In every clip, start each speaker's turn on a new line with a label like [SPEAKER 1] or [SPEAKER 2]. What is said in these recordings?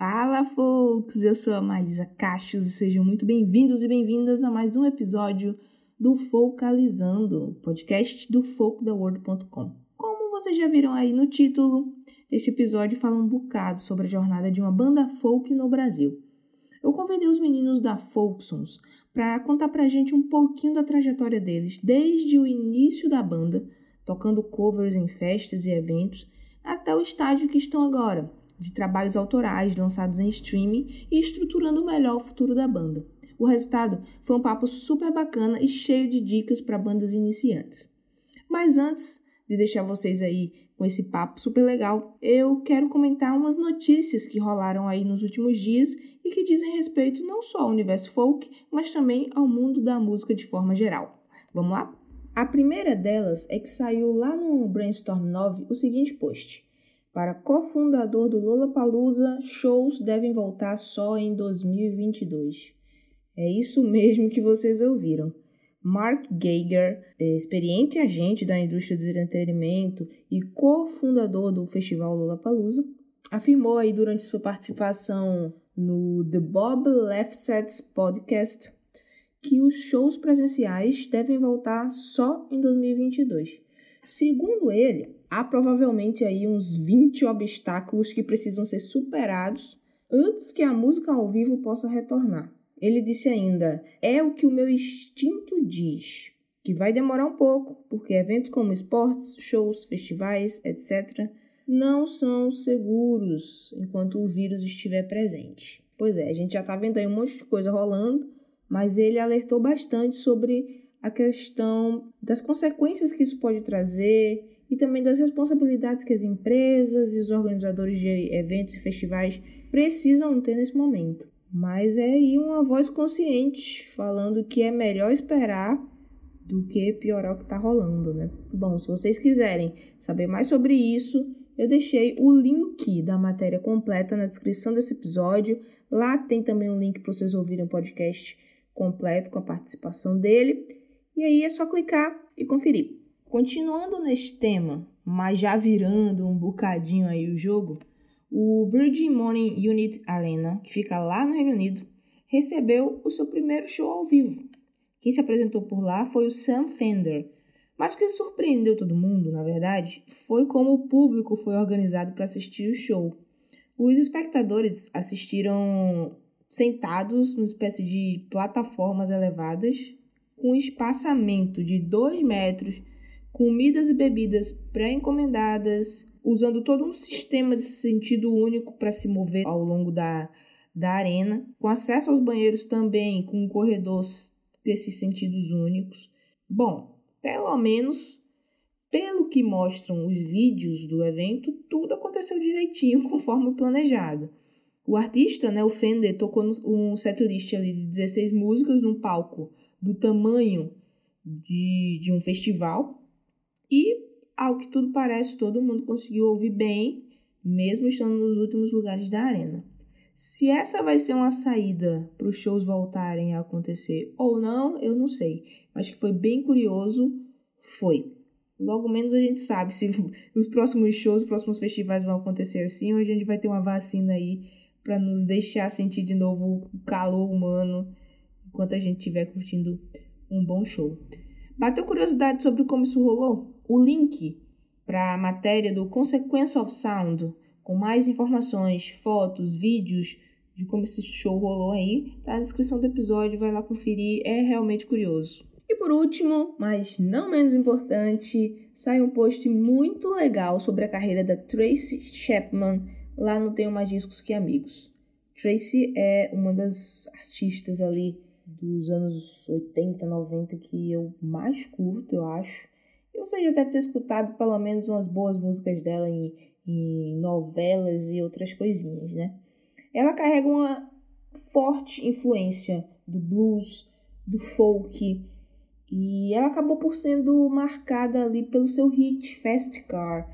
[SPEAKER 1] Fala, folks! Eu sou a Maísa Cachos e sejam muito bem-vindos e bem-vindas a mais um episódio do Focalizando, podcast do folkdaworld.com. Como vocês já viram aí no título, este episódio fala um bocado sobre a jornada de uma banda folk no Brasil. Eu convidei os meninos da Folksons para contar pra gente um pouquinho da trajetória deles desde o início da banda, tocando covers em festas e eventos, até o estágio que estão agora, de trabalhos autorais lançados em streaming e estruturando melhor o futuro da banda. O resultado foi um papo super bacana e cheio de dicas para bandas iniciantes. Mas antes de deixar vocês aí com esse papo super legal, eu quero comentar umas notícias que rolaram aí nos últimos dias e que dizem respeito não só ao universo folk, mas também ao mundo da música de forma geral. Vamos lá? A primeira delas é que saiu lá no Brainstorm 9 o seguinte post. Para cofundador do Lollapalooza, shows devem voltar só em 2022. É isso mesmo que vocês ouviram. Mark Geiger, experiente agente da indústria do entretenimento e cofundador do festival Lollapalooza, afirmou aí durante sua participação no The Bob Lefsetz Podcast que os shows presenciais devem voltar só em 2022. Segundo ele, há provavelmente aí uns 20 obstáculos que precisam ser superados antes que a música ao vivo possa retornar. Ele disse ainda: "É o que o meu instinto diz, que vai demorar um pouco, porque eventos como esportes, shows, festivais, etc, não são seguros enquanto o vírus estiver presente." Pois é, a gente já tá vendo aí um monte de coisa rolando, mas ele alertou bastante sobre a questão das consequências que isso pode trazer e também das responsabilidades que as empresas e os organizadores de eventos e festivais precisam ter nesse momento. Mas é aí uma voz consciente falando que é melhor esperar do que piorar o que está rolando, né? Bom, se vocês quiserem saber mais sobre isso, eu deixei o link da matéria completa na descrição desse episódio. Lá tem também um link para vocês ouvirem o podcast completo com a participação dele. E aí é só clicar e conferir. Continuando neste tema, mas já virando um bocadinho aí o jogo, o Virgin Money Unit Arena, que fica lá no Reino Unido, recebeu o seu primeiro show ao vivo. Quem se apresentou por lá foi o Sam Fender. Mas o que surpreendeu todo mundo, na verdade, foi como o público foi organizado para assistir o show. Os espectadores assistiram sentados numa espécie de plataformas elevadas, com espaçamento de 2 metros comidas e bebidas pré-encomendadas, usando todo um sistema de sentido único para se mover ao longo da, da arena, com acesso aos banheiros também, com um corredor desses sentidos únicos. Bom, pelo menos pelo que mostram os vídeos do evento, tudo aconteceu direitinho conforme planejado. O artista, né, o Fender, tocou um setlist ali de 16 músicas num palco do tamanho de, de um festival, e, ao que tudo parece, todo mundo conseguiu ouvir bem, mesmo estando nos últimos lugares da arena. Se essa vai ser uma saída para os shows voltarem a acontecer ou não, eu não sei. Mas que foi bem curioso, foi. Logo menos a gente sabe se os próximos shows, os próximos festivais vão acontecer assim, ou a gente vai ter uma vacina aí para nos deixar sentir de novo o calor humano enquanto a gente estiver curtindo um bom show. Bateu curiosidade sobre como isso rolou? O link para a matéria do Consequence of Sound, com mais informações, fotos, vídeos de como esse show rolou aí, tá na descrição do episódio, vai lá conferir, é realmente curioso. E por último, mas não menos importante, sai um post muito legal sobre a carreira da Tracy Chapman lá no Tenho Mais Discos Que Amigos. Tracy é uma das artistas ali dos anos 80, 90 que eu mais curto, eu acho. E você já deve ter escutado pelo menos umas boas músicas dela em, em novelas e outras coisinhas, né? Ela carrega uma forte influência do blues, do folk, e ela acabou por sendo marcada ali pelo seu hit Fast Car.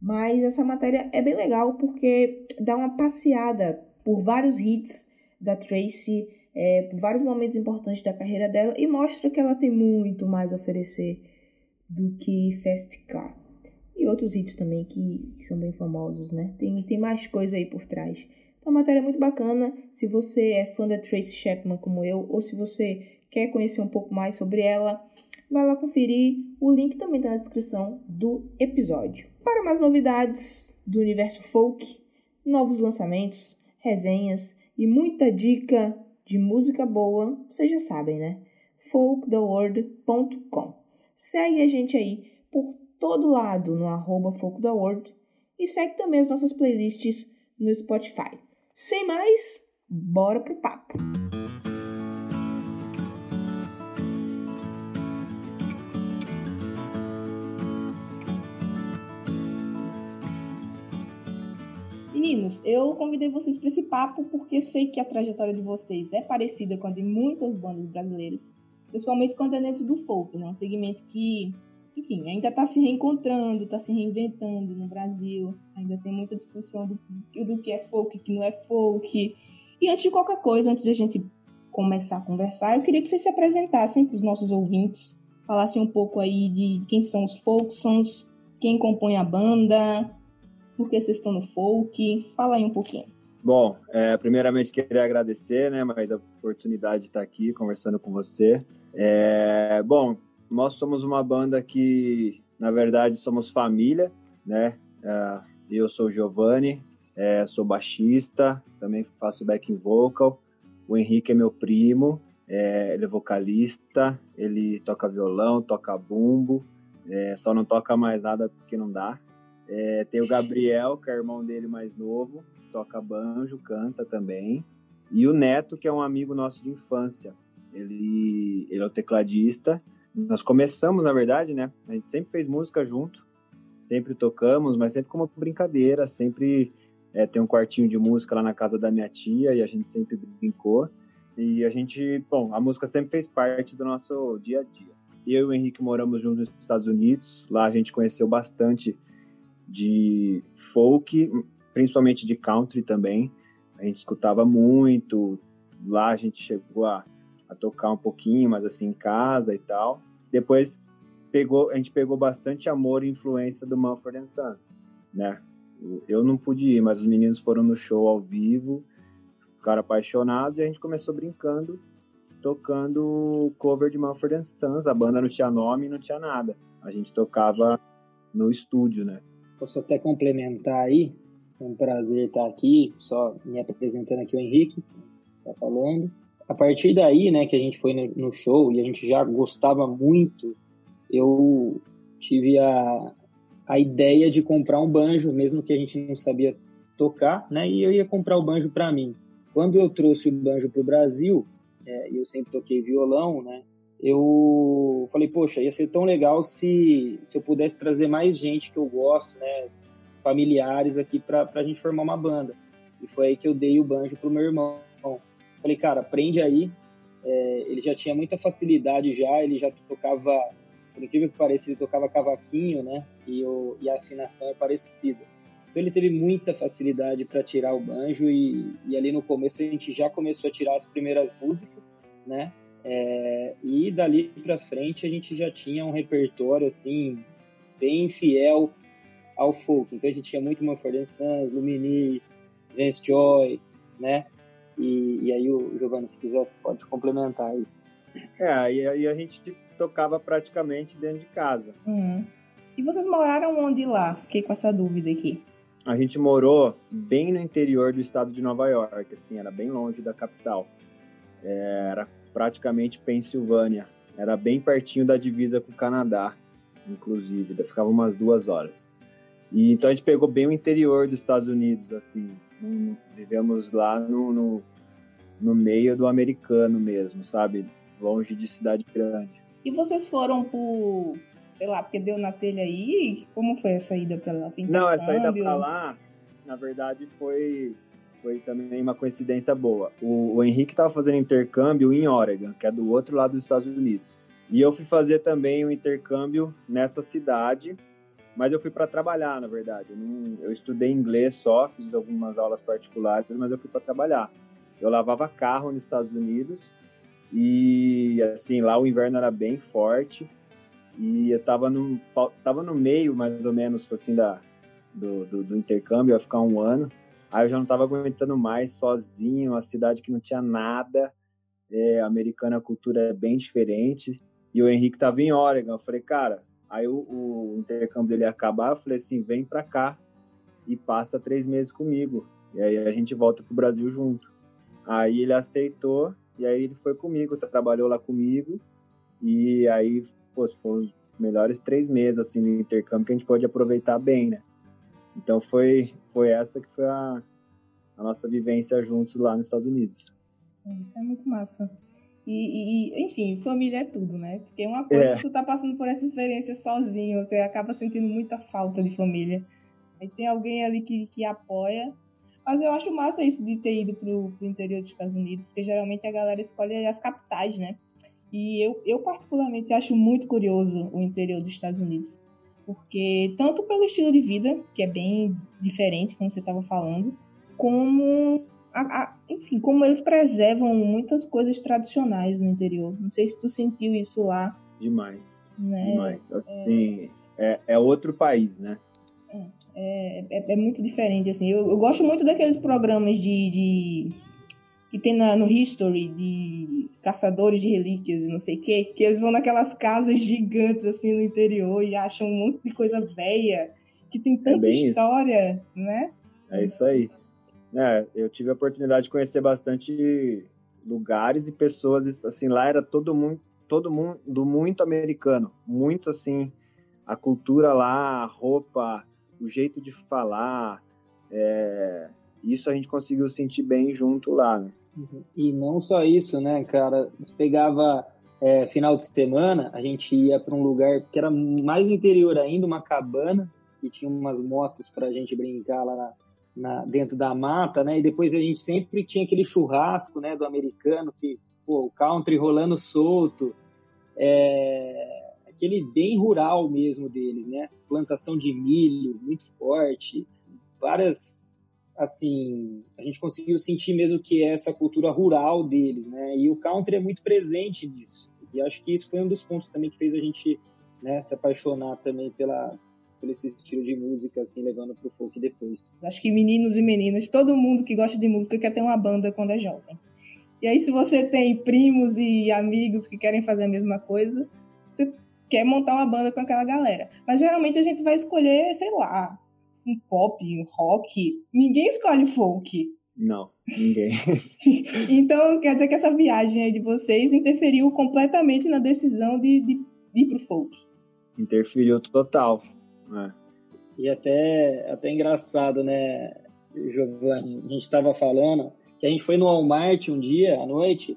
[SPEAKER 1] Mas essa matéria é bem legal porque dá uma passeada por vários hits da Tracy, é, por vários momentos importantes da carreira dela e mostra que ela tem muito mais a oferecer do que Fast Car. E outros hits também que, que são bem famosos, né? Tem, tem mais coisa aí por trás
[SPEAKER 2] Então, a matéria é muito bacana. Se você é fã da Tracy Chapman como eu, ou se você quer conhecer um pouco mais sobre ela, vai lá conferir. O link também está na descrição do episódio. Para mais novidades do universo folk, novos lançamentos, resenhas e muita dica de música boa, vocês já sabem, né? folktheworld.com. Segue a gente aí por todo lado no arroba folktheworld e segue também as nossas playlists no Spotify. Sem mais, bora pro papo! Meninos, eu convidei vocês para esse papo porque sei que a trajetória de vocês é parecida com a de muitas bandas brasileiras, principalmente quando é dentro do folk, né? Um segmento que, enfim, ainda está se reencontrando, está se reinventando no Brasil. Ainda tem muita discussão do, do que é folk, que não é folk. E antes de qualquer coisa, antes de a gente começar a conversar, eu queria que vocês se apresentassem para os nossos ouvintes, falassem um pouco aí de quem são os folksons, quem compõe a banda, por que vocês estão no folk? Fala aí um pouquinho.
[SPEAKER 3] Bom, é, primeiramente queria agradecer, né, mais a oportunidade de estar aqui conversando com você. É, bom, nós somos uma banda que, na verdade, somos família, né? É, eu sou o Giovanni, é, sou baixista, também faço backing vocal. O Henrique é meu primo, é, ele é vocalista, ele toca violão, toca bumbo, só não toca mais nada porque não dá. Tem o Gabriel, que é irmão dele mais novo, toca banjo, canta também. E o Neto, que é um amigo nosso de infância. Ele, ele é o tecladista. Nós começamos, na verdade, né? A gente sempre fez música junto, sempre tocamos, mas sempre como brincadeira, sempre é, tem um quartinho de música lá na casa da minha tia e a gente sempre brincou. E a gente, bom, a música sempre fez parte do nosso dia a dia. Eu e o Henrique moramos juntos nos Estados Unidos. Lá a gente conheceu bastante de folk, principalmente de country também. A gente escutava muito. Lá a gente chegou a, a tocar um pouquinho, mas assim em casa e tal. Depois pegou, a gente pegou bastante amor e influência do Mumford Sons, né? Eu não pude ir, mas os meninos foram no show ao vivo, ficaram apaixonados e a gente começou brincando, tocando cover de Mumford Sons. A banda não tinha nome, não tinha nada. A gente tocava no estúdio, né?
[SPEAKER 4] Posso até complementar aí. É um prazer estar aqui, só me apresentando aqui o Henrique, tá falando. A partir daí, né, que a gente foi no show e a gente já gostava muito, eu tive a, a ideia de comprar um banjo, mesmo que a gente não sabia tocar, né, e eu ia comprar o banjo para mim. Quando eu trouxe o banjo para o Brasil, é, eu sempre toquei violão, né, eu falei, poxa, ia ser tão legal se, se eu pudesse trazer mais gente que eu gosto, né, familiares aqui para a gente formar uma banda. E foi aí que eu dei o banjo pro meu irmão. Falei, cara, aprende aí. É, ele já tinha muita facilidade já, ele já tocava, por incrível que pareça, ele tocava cavaquinho, né, e, o, e a afinação é parecida. Então ele teve muita facilidade para tirar o banjo e, e ali no começo a gente já começou a tirar as primeiras músicas, né, é, e dali para frente a gente já tinha um repertório assim bem fiel ao folk. Então a gente tinha muito Manfred Sons, Luminis, Vance Joy, né? E, e, aí o Giovanni, se quiser, pode complementar aí.
[SPEAKER 3] É, e aí a gente tocava praticamente dentro de casa.
[SPEAKER 2] Uhum. E vocês moraram onde lá? Fiquei com essa dúvida aqui.
[SPEAKER 3] A gente morou bem no interior do estado de Nova York, assim, era bem longe da capital. É, era praticamente Pensilvânia. Era bem pertinho da divisa com o Canadá, inclusive. Ficava umas duas horas. E então a gente pegou bem o interior dos Estados Unidos, assim. Vivemos lá no, no, no meio do americano mesmo, sabe? Longe de cidade grande.
[SPEAKER 2] E vocês foram por, sei lá, porque deu na telha aí? Como foi essa ida para lá?
[SPEAKER 3] Não, essa ida para lá, na verdade, foi foi também uma coincidência boa. O, o Henrique estava fazendo intercâmbio em Oregon, que é do outro lado dos Estados Unidos. E eu fui fazer também um intercâmbio nessa cidade, mas eu fui para trabalhar, na verdade. Eu, não, eu, estudei inglês só, fiz algumas aulas particulares, mas eu fui para trabalhar. Eu lavava carro nos Estados Unidos e, assim, lá o inverno era bem forte e eu estava no, tava no meio, mais ou menos, assim, da, do, do, do intercâmbio, ia ficar um ano. Aí eu já não tava aguentando mais, sozinho, uma cidade que não tinha nada. É, americana a cultura é bem diferente. E o Henrique tava em Oregon. Eu falei, cara, aí o, o intercâmbio dele ia acabar. Eu falei assim: vem pra cá e passa três meses comigo. E aí a gente volta pro Brasil junto. Aí ele aceitou e aí ele foi comigo, trabalhou lá comigo. E aí, pô, foram os melhores três meses assim no intercâmbio que a gente pode aproveitar bem, né? Então foi foi essa que foi a, a nossa vivência juntos lá nos Estados Unidos.
[SPEAKER 2] Isso é muito massa. E, e, enfim, família é tudo, né? Porque uma coisa é. que tu tá passando por essa experiência sozinho, você acaba sentindo muita falta de família. Aí tem alguém ali que, que apoia. Mas eu acho massa isso de ter ido pro, pro interior dos Estados Unidos, porque geralmente a galera escolhe as capitais, né? E eu, eu particularmente acho muito curioso o interior dos Estados Unidos. Porque tanto pelo estilo de vida, que é bem diferente, como você estava falando, como a, a, enfim, como eles preservam muitas coisas tradicionais no interior. Não sei se tu sentiu isso lá.
[SPEAKER 3] Demais. Né? Demais. Assim, é... É, é outro país, né?
[SPEAKER 2] É, é, é, é muito diferente, assim. Eu, eu, gosto muito daqueles programas de, de que tem na, no History de caçadores de relíquias e não sei o quê, que eles vão naquelas casas gigantes, assim, no interior e acham um monte de coisa velha, que tem tanta história,
[SPEAKER 3] isso.
[SPEAKER 2] né?
[SPEAKER 3] É isso aí. É, eu tive a oportunidade de conhecer bastante lugares e pessoas, assim, lá era todo mundo, todo mundo muito americano, muito assim, a cultura lá, a roupa, o jeito de falar, é, isso a gente conseguiu sentir bem junto lá, né?
[SPEAKER 4] Uhum. E não só isso, né, cara? Pegava é, final de semana, a gente ia para um lugar que era mais interior ainda, uma cabana, e tinha umas motos para a gente brincar lá na, na, dentro da mata, né? E depois a gente sempre tinha aquele churrasco, né, do americano, que, pô, o country rolando solto, é, aquele bem rural mesmo deles, né? Plantação de milho muito forte, várias, assim, a gente conseguiu sentir mesmo que é essa cultura rural deles, né? E o country é muito presente nisso. E acho que isso foi um dos pontos também que fez a gente né, se apaixonar também pela, pelo esse estilo de música, assim, levando pro folk depois.
[SPEAKER 2] Acho que meninos e meninas, todo mundo que gosta de música quer ter uma banda quando é jovem. E aí, se você tem primos e amigos que querem fazer a mesma coisa, você quer montar uma banda com aquela galera. Mas geralmente a gente vai escolher, sei lá, um pop, um rock. Ninguém escolhe folk.
[SPEAKER 3] Não, ninguém.
[SPEAKER 2] então, quer dizer que essa viagem aí de vocês interferiu completamente na decisão de, de, de ir pro folk.
[SPEAKER 3] Interferiu total. É.
[SPEAKER 4] E até, até engraçado, né, Giovanni? A gente estava falando que a gente foi no Walmart um dia à noite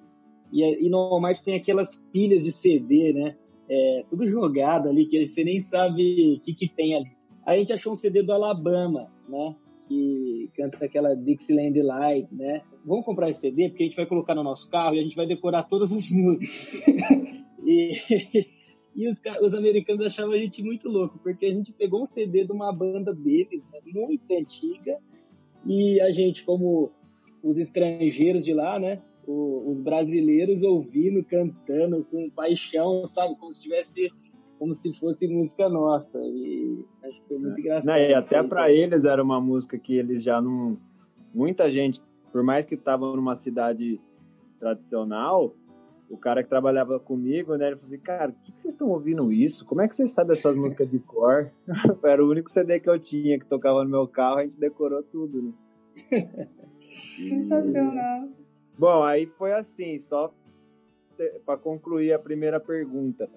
[SPEAKER 4] e, e no Walmart tem aquelas pilhas de CD, né? É, tudo jogado ali, que você nem sabe o que, que tem ali. A gente achou um CD do Alabama, né? Que canta aquela Dixieland Light, né? Vamos comprar esse CD porque a gente vai colocar no nosso carro e a gente vai decorar todas as músicas. e e os, os americanos achavam a gente muito louco, porque a gente pegou um CD de uma banda deles, né, muito antiga, e a gente, como os estrangeiros de lá, né, os brasileiros ouvindo, cantando com paixão, sabe, como se tivesse como se fosse música nossa. E acho que foi muito é. engraçado. Não,
[SPEAKER 3] e até para eles era uma música que eles já não. Muita gente, por mais que estavam numa cidade tradicional, o cara que trabalhava comigo, né? Ele falou assim, cara, o que, que vocês estão ouvindo isso? Como é que vocês sabem essas músicas de cor? Era o único CD que eu tinha que tocava no meu carro, a gente decorou tudo,
[SPEAKER 2] né? Sensacional.
[SPEAKER 3] Bom, aí foi assim, só para concluir a primeira pergunta.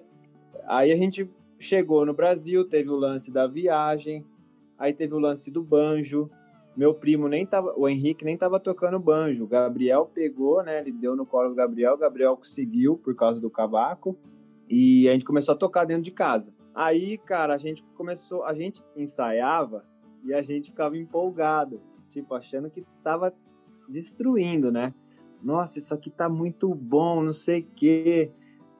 [SPEAKER 3] Aí a gente chegou no Brasil, teve o lance da viagem, aí teve o lance do banjo, meu primo nem tava, o Henrique nem tava tocando banjo. O Gabriel pegou, né? Ele deu no colo do Gabriel, o Gabriel conseguiu por causa do cavaco e a gente começou a tocar dentro de casa. Aí, cara, a gente começou, a gente ensaiava e a gente ficava empolgado, tipo achando que tava destruindo, né? Nossa, isso aqui tá muito bom, não sei o quê.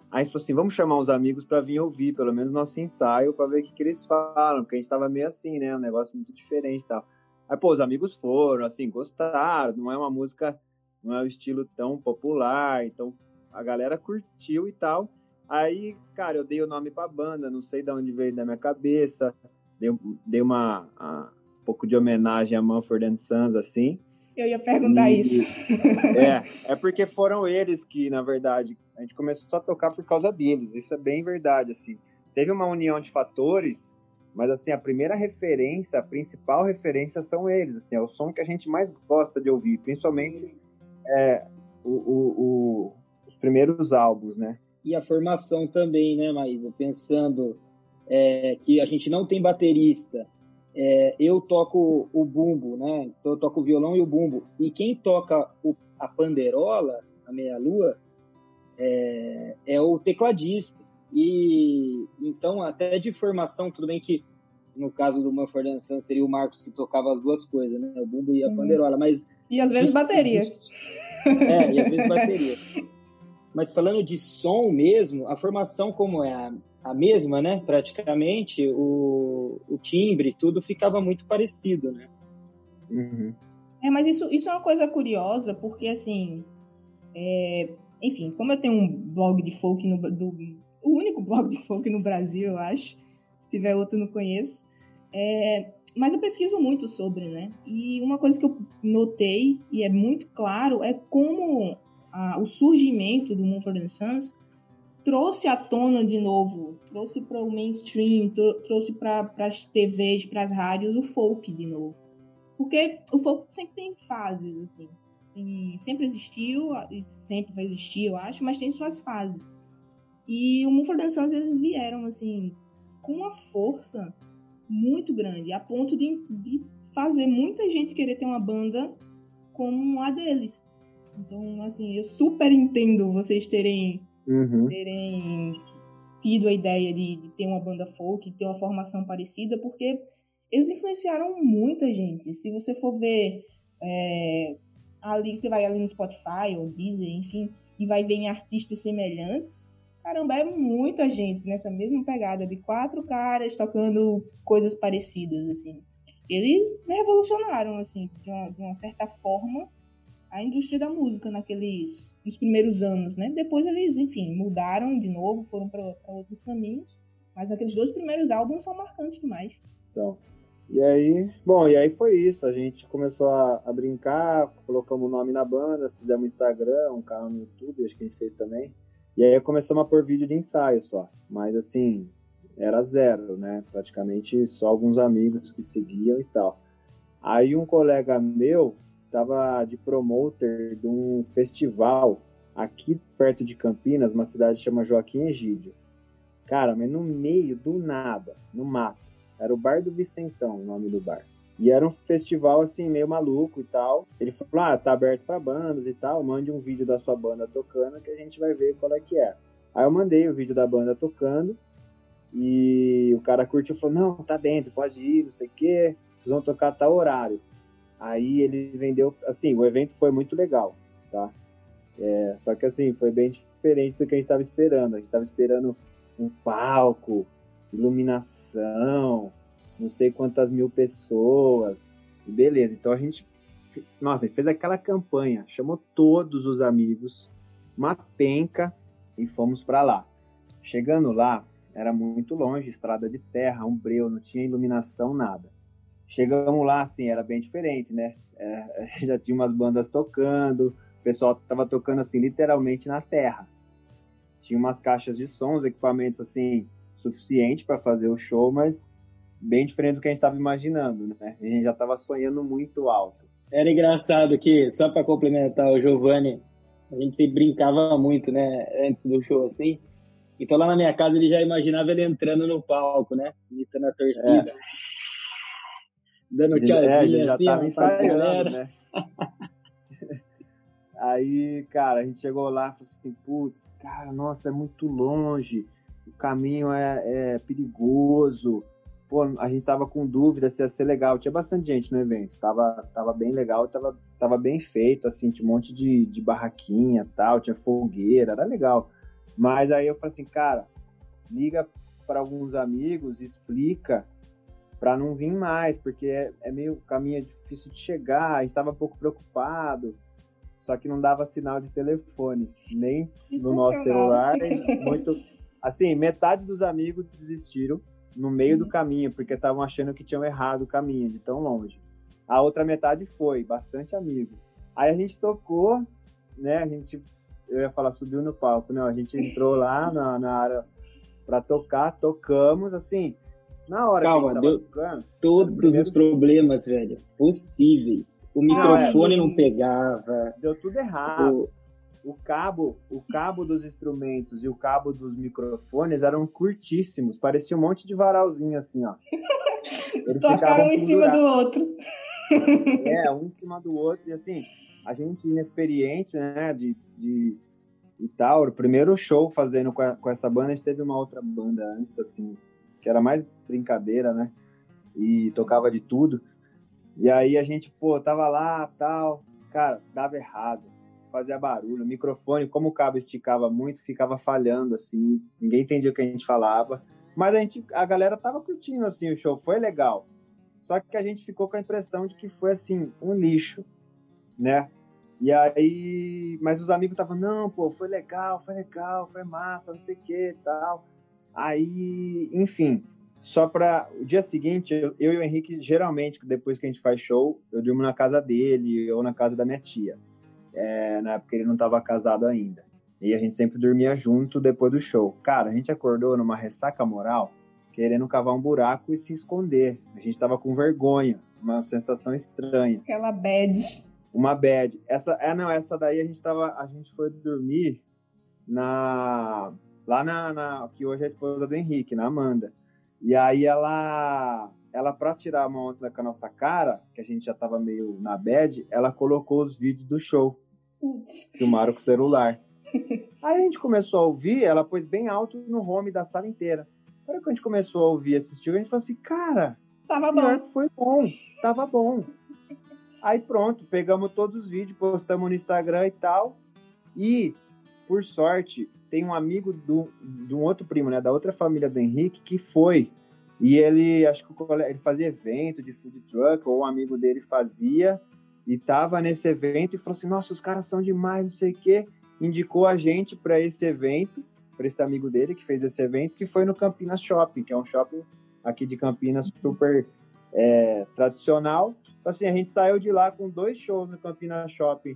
[SPEAKER 3] Aí falou assim, vamos chamar os amigos para vir ouvir, pelo menos nosso ensaio, para ver o que, que eles falam, porque a gente tava meio assim, né? Um negócio muito diferente e tal. Aí, pô, os amigos foram, assim, gostaram, não é uma música, não é um estilo tão popular, então a galera curtiu e tal. Aí, cara, eu dei o nome pra banda, não sei de onde veio da minha cabeça, dei, dei uma, a, um pouco de homenagem a Manford Sons, assim.
[SPEAKER 2] Eu ia perguntar e, isso.
[SPEAKER 3] É, é porque foram eles que, na verdade, a gente começou a tocar por causa deles. Isso é bem verdade, assim. Teve uma união de fatores, mas assim, a primeira referência, a principal referência são eles, assim, é o som que a gente mais gosta de ouvir, principalmente é, o, o, o, os primeiros álbuns, né?
[SPEAKER 4] E a formação também, né, Maísa? Pensando é, que a gente não tem baterista, é, eu toco o bumbo, né? Então, eu toco o violão e o bumbo. E quem toca o, a panderola, a meia-lua, é, é, o tecladista. E então, até de formação, tudo bem que no caso do Manford Sun seria o Marcos que tocava as duas coisas, né? O bumbo e a uhum. panderola, mas...
[SPEAKER 2] E às vezes baterias.
[SPEAKER 4] É, e às vezes bateria. Mas falando de som mesmo, a formação como é a, a mesma, né? Praticamente, o, o timbre, tudo ficava muito parecido, né?
[SPEAKER 3] Uhum.
[SPEAKER 2] É, mas isso, isso é uma coisa curiosa, porque assim, é, enfim, como eu tenho um blog de folk no, do, o único blog de folk no Brasil, eu acho, se tiver outro não conheço, é, mas eu pesquiso muito sobre, né? E uma coisa que eu notei e é muito claro é como a, o surgimento do Mumford Sons trouxe à tona de novo, trouxe para o mainstream, trouxe para as TVs, para as rádios o folk de novo. Porque o folk sempre tem fases, assim. Tem, sempre existiu, sempre vai existir, eu acho, mas tem suas fases. E o Mumford Sons, eles vieram, assim, com uma força muito grande, a ponto de, de fazer muita gente querer ter uma banda como a deles. Então, assim, eu super entendo vocês terem
[SPEAKER 3] uhum.
[SPEAKER 2] terem tido a ideia de, de, ter uma banda folk, ter uma formação parecida, porque eles influenciaram muita gente. Se você for ver é, ali, você vai ali no Spotify ou Deezer, enfim, e vai ver em artistas semelhantes, caramba, é muita gente nessa mesma pegada de quatro caras tocando coisas parecidas, assim. Eles revolucionaram, assim, de uma, de uma certa forma, a indústria da música naqueles nos primeiros anos, né? Depois eles, enfim, mudaram de novo, foram para outros caminhos, mas aqueles dois primeiros álbuns são marcantes demais.
[SPEAKER 3] São. E aí, bom, e aí foi isso. A gente começou a, a brincar, colocamos o nome na banda, fizemos um Instagram, um canal no YouTube, acho que a gente fez também. E aí começamos a pôr vídeo de ensaio só. Mas assim, era zero, né? Praticamente só alguns amigos que seguiam e tal. Aí um colega meu estava de promoter de um festival aqui perto de Campinas, uma cidade chama Joaquim Egídio. Cara, mas no meio do nada, no mato. Era o Bar do Vicentão, o nome do bar. E era um festival assim, meio maluco e tal. Ele falou: ah, tá aberto para bandas e tal. Mande um vídeo da sua banda tocando que a gente vai ver qual é que é. Aí eu mandei o vídeo da banda tocando. E o cara curtiu e falou: não, tá dentro, pode ir, não sei o quê. Vocês vão tocar tal horário. Aí ele vendeu, assim, o evento foi muito legal, tá? É, só que assim, foi bem diferente do que a gente estava esperando. A gente estava esperando um palco, iluminação, não sei quantas mil pessoas. E beleza, então a gente, nossa, fez aquela campanha, chamou todos os amigos, uma penca e fomos para lá. Chegando lá, era muito longe, estrada de terra, um breu, não tinha iluminação, nada. Chegamos lá, assim, era bem diferente, né? É, já tinha umas bandas tocando, o pessoal tava tocando, assim, literalmente na terra. Tinha umas caixas de sons, equipamentos, assim, suficiente para fazer o show, mas bem diferente do que a gente estava imaginando, né? A gente já estava sonhando muito alto.
[SPEAKER 4] Era engraçado que, só para complementar o Giovanni, a gente sempre brincava muito, né, antes do show, assim. Então lá na minha casa ele já imaginava ele entrando no palco, né, imitando a torcida. É dando tchauzinho é, já assim, tava ensaiando, né?
[SPEAKER 3] Aí, cara, a gente chegou lá e falou assim, putz, cara, nossa, é muito longe, o caminho é, é, perigoso. Pô, a gente tava com dúvida se ia ser legal. Tinha bastante gente no evento, tava, tava bem legal, tava, tava bem feito, assim, tinha um monte de, de barraquinha tal, tinha fogueira, era legal. Mas aí eu falei assim, cara, liga para alguns amigos, explica para não vir mais, porque é, é meio caminho é difícil de chegar, a gente estava um pouco preocupado, só que não dava sinal de telefone, nem no nosso celular, muito assim, metade dos amigos desistiram, no meio do caminho, porque estavam achando que tinham errado o caminho, de tão longe. A outra metade foi, bastante amigo. Aí a gente tocou, né? A gente, eu ia falar, subiu no palco, não, a gente entrou lá na, na área para tocar, tocamos, assim, na hora
[SPEAKER 4] Calma,
[SPEAKER 3] que a
[SPEAKER 4] deu
[SPEAKER 3] tocando,
[SPEAKER 4] todos os problemas, velho, possíveis. O microfone ah, não pegava.
[SPEAKER 3] Deu tudo errado. O o cabo, o cabo dos instrumentos e o cabo dos microfones eram curtíssimos, parecia um monte de varalzinho assim, ó.
[SPEAKER 2] Eles Tocaram um em cima do outro.
[SPEAKER 3] É, um em cima do outro, e assim, a gente inexperiente, né, de, de e tal, o primeiro show fazendo com, a, com essa banda, a gente teve uma outra banda antes, assim, que era mais brincadeira, né, e tocava de tudo, e aí a gente, pô, tava lá, tal, cara, dava errado, fazia barulho, o microfone, como o cabo esticava muito, ficava falhando assim, ninguém entendia o que a gente falava. Mas a gente, a galera tava curtindo assim o show, foi legal. Só que a gente ficou com a impressão de que foi assim, um lixo, né? E aí, mas os amigos estavam, não, pô, foi legal, foi legal, foi massa, não sei o que, tal. Aí, enfim, só para o dia seguinte, eu, eu, e o Henrique geralmente depois que a gente faz show, eu durmo na casa dele ou na casa da minha tia é, na época ele não estava casado ainda. E a gente sempre dormia junto depois do show. Cara, a gente acordou numa ressaca moral, querendo cavar um buraco e se esconder. A gente tava com vergonha, uma sensação estranha.
[SPEAKER 2] Aquela bad.
[SPEAKER 3] Uma bad. Essa, é, não, essa daí a gente tava, a gente foi dormir na lá na, na que hoje é a esposa do Henrique, na Amanda. E aí ela ela para tirar uma onda com a nossa cara, que a gente já tava meio na bad, ela colocou os vídeos do show. Putz. Filmaram com o celular. Aí a gente começou a ouvir, ela pôs bem alto no home da sala inteira. Aí quando a gente começou a ouvir, assistir, a gente falou assim, cara,
[SPEAKER 2] tava bom.
[SPEAKER 3] foi bom, tava bom. Aí pronto, pegamos todos os vídeos, postamos no Instagram e tal. E, por sorte, tem um amigo do, de um outro primo, né, da outra família do Henrique, que foi e ele, acho que ele fazia evento de food truck, ou um amigo dele fazia, e tava nesse evento e falou assim: Nossa, os caras são demais, não sei o quê. Indicou a gente para esse evento, para esse amigo dele que fez esse evento, que foi no Campinas Shopping, que é um shopping aqui de Campinas super é, tradicional. Então, assim, a gente saiu de lá com dois shows no Campinas Shopping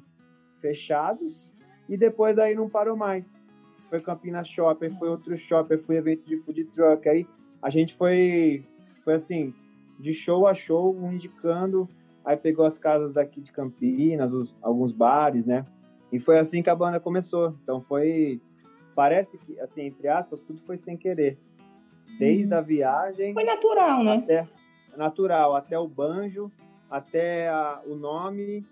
[SPEAKER 3] fechados e depois aí não parou mais. Foi Campinas Shopping, foi outro shopping, foi evento de food truck, aí a gente foi, foi assim, de show a show, indicando, aí pegou as casas daqui de Campinas, os, alguns bares, né? E foi assim que a banda começou. Então foi, parece que, assim, entre aspas, tudo foi sem querer. Desde uhum. a viagem...
[SPEAKER 2] Foi natural, né?
[SPEAKER 3] Até, natural, até o banjo, até a, o nome,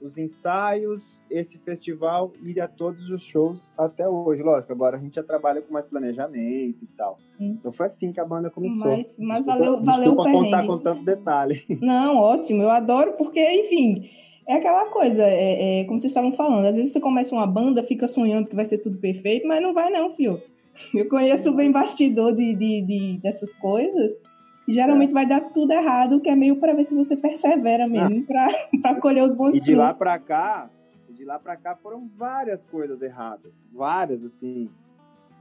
[SPEAKER 3] os ensaios, esse festival e a todos os shows até hoje. Lógico, agora a gente já trabalha com mais planejamento e tal. Hum. Então foi assim que a banda começou.
[SPEAKER 2] Mas, mas desculpa, valeu, valeu
[SPEAKER 3] desculpa o contar com tanto detalhe.
[SPEAKER 2] Não, ótimo, eu adoro porque, enfim, é aquela coisa, é, é, como vocês estavam falando, às vezes você começa uma banda, fica sonhando que vai ser tudo perfeito, mas não vai não, fio. Eu conheço bem bastidor de, de, de dessas coisas geralmente vai dar tudo errado, que é meio para ver se você persevera mesmo, ah. para colher os bons
[SPEAKER 3] E de lá para cá, de lá para cá foram várias coisas erradas, várias assim,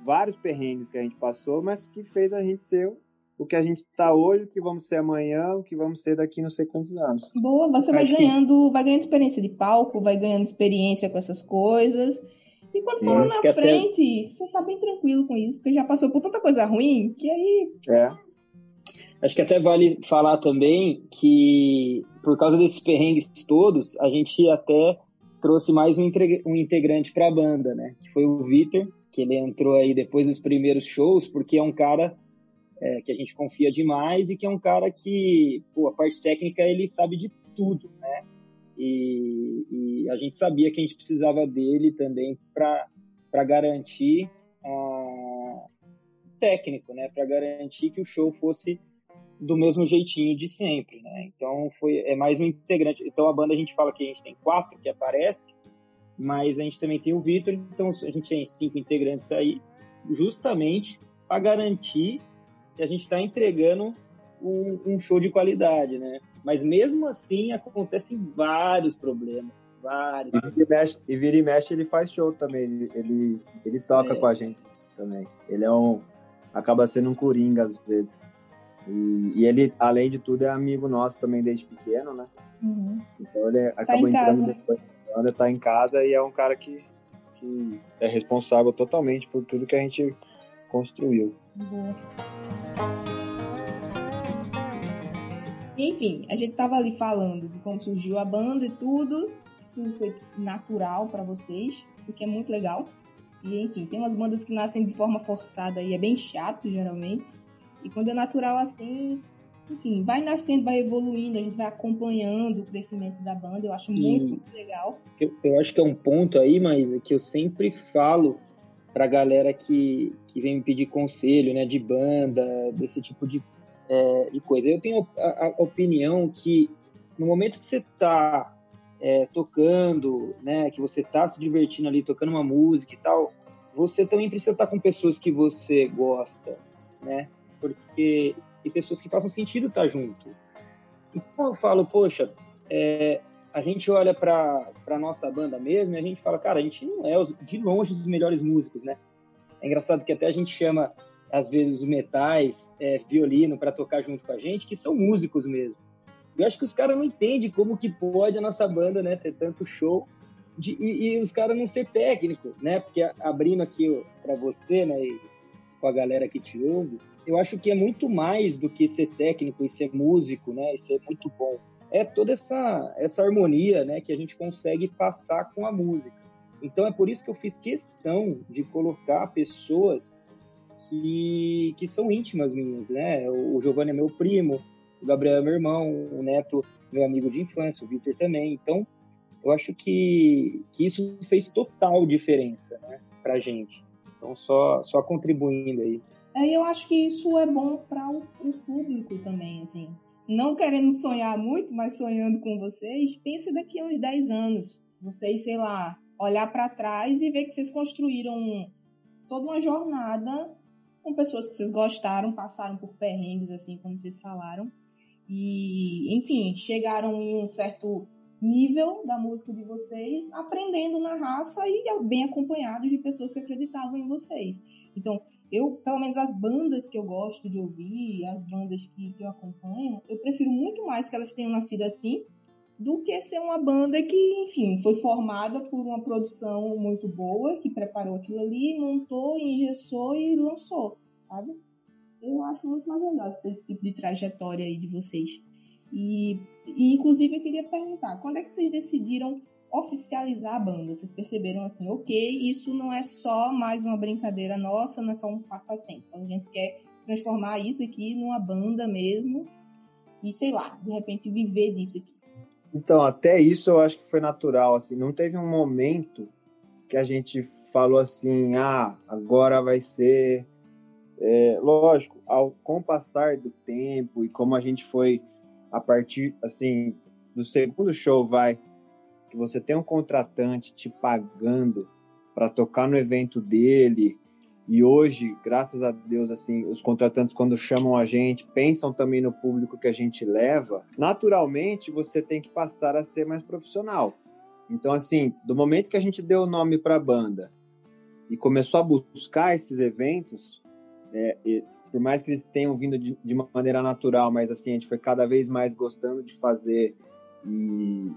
[SPEAKER 3] vários perrengues que a gente passou, mas que fez a gente ser o que a gente está hoje, o que vamos ser amanhã, o que vamos ser daqui não sei quantos anos.
[SPEAKER 2] Boa, você vai ganhando, que... vai ganhando experiência de palco, vai ganhando experiência com essas coisas. E quando for lá na frente, até... você tá bem tranquilo com isso, porque já passou por tanta coisa ruim que aí
[SPEAKER 3] é.
[SPEAKER 4] Acho que até vale falar também que, por causa desses perrengues todos, a gente até trouxe mais um, um integrante para a banda, né? Que foi o Vitor, que ele entrou aí depois dos primeiros shows, porque é um cara é, que a gente confia demais e que é um cara que, pô, a parte técnica ele sabe de tudo, né? E, e a gente sabia que a gente precisava dele também para garantir a técnico, né? Para garantir que o show fosse do mesmo jeitinho de sempre, né? Então foi é mais um integrante. Então a banda a gente fala que a gente tem quatro que aparecem, mas a gente também tem o Vitor, então a gente tem cinco integrantes aí, justamente para garantir que a gente está entregando um, um, show de qualidade, né? Mas mesmo assim acontecem vários problemas, vários.
[SPEAKER 3] E vira e mexe, e vira e mexe ele faz show também, ele, ele, ele toca é. com a gente também. Ele é um acaba sendo um coringa às vezes. E, e, ele, além de tudo, é amigo nosso também desde pequeno, né?
[SPEAKER 2] Uhum.
[SPEAKER 3] Então ele tá acabou entrando depois da banda, tá em casa e é um cara que, que é responsável totalmente por tudo que a gente construiu.
[SPEAKER 2] Boa. Enfim, a gente tava ali falando de como surgiu a banda e tudo. Isso tudo foi natural para vocês, o que é muito legal. E enfim, tem umas bandas que nascem de forma forçada e é bem chato geralmente. E quando é natural assim, enfim, vai nascendo, vai evoluindo, a gente vai acompanhando o crescimento da banda. Eu acho muito, e legal.
[SPEAKER 4] Eu, eu, acho que é um ponto aí, mas é que eu sempre falo pra galera que, que vem me pedir conselho, né, de banda, desse tipo de é, de coisa. Eu tenho a, a, opinião que no momento que você está é, tocando, né, que você está se divertindo ali, tocando uma música e tal, você também precisa estar tá com pessoas que você gosta, né? Porque tem pessoas que façam sentido estar junto. Então eu falo, poxa, é, a gente olha para a nossa banda mesmo e a gente fala, cara, a gente não é os, de longe os melhores músicos, né? É engraçado que até a gente chama às vezes, os metais, é, violino para tocar junto com a gente, que são músicos mesmo. Eu acho que os caras não entendem como que pode a nossa banda né, ter tanto show de, e, e, os caras não ser técnico, né? Porque abrindo aqui para você, né, e com a galera que te ouve, eu acho que é muito mais do que ser técnico e ser músico, né, e ser muito bom. É toda essa essa harmonia, né, que a gente consegue passar com a música. Então é por isso que eu fiz questão de colocar pessoas que, que são íntimas minhas, né? O, Giovanni é meu primo, o Gabriel é meu irmão, o Neto meu amigo de infância, o Victor também. Então, eu acho que, que isso fez total diferença, né, pra gente. Então, só, só contribuindo aí.
[SPEAKER 2] É, eu acho que isso é bom para o, o, público também, assim. Não querendo sonhar muito, mas sonhando com vocês, pense daqui a uns 10 anos. Vocês, sei lá, olhar para trás e ver que vocês construíram toda uma jornada com pessoas que vocês gostaram, passaram por perrengues, assim como vocês falaram. E, enfim, chegaram em um certo nível da música de vocês, aprendendo na raça e bem acompanhados de pessoas que acreditavam em vocês. Então, eu, pelo menos as bandas que eu gosto de ouvir, as bandas que, que eu acompanho, eu prefiro muito mais que elas tenham nascido assim do que ser uma banda que, enfim, foi formada por uma produção muito boa, que preparou aquilo ali, montou, engessou e lançou, sabe? Eu acho muito mais legal esse tipo de trajetória aí de vocês. E, e inclusive eu queria perguntar, quando é que vocês decidiram oficializar a banda? Vocês perceberam assim, ok, isso não é só mais uma brincadeira nossa, não é só um passatempo. A gente quer transformar isso aqui numa banda mesmo e sei lá, de repente viver disso aqui.
[SPEAKER 3] Então, até isso eu acho que foi natural, assim, não teve um momento que a gente falou assim, ah, agora vai ser... É, lógico, ao, com o passar do tempo e como a gente foi a partir, assim, do segundo show, vai, que você tem um contratante te pagando para tocar no evento dele, e hoje, graças a Deus, assim, os contratantes quando chamam a gente, pensam também no público que a gente leva. Naturalmente, você tem que passar a ser mais profissional. Então, assim, do momento que a gente deu o nome para a banda e começou a buscar esses eventos, é, por mais que eles tenham vindo de, de, uma maneira natural, mas assim, a gente foi cada vez mais gostando de fazer e,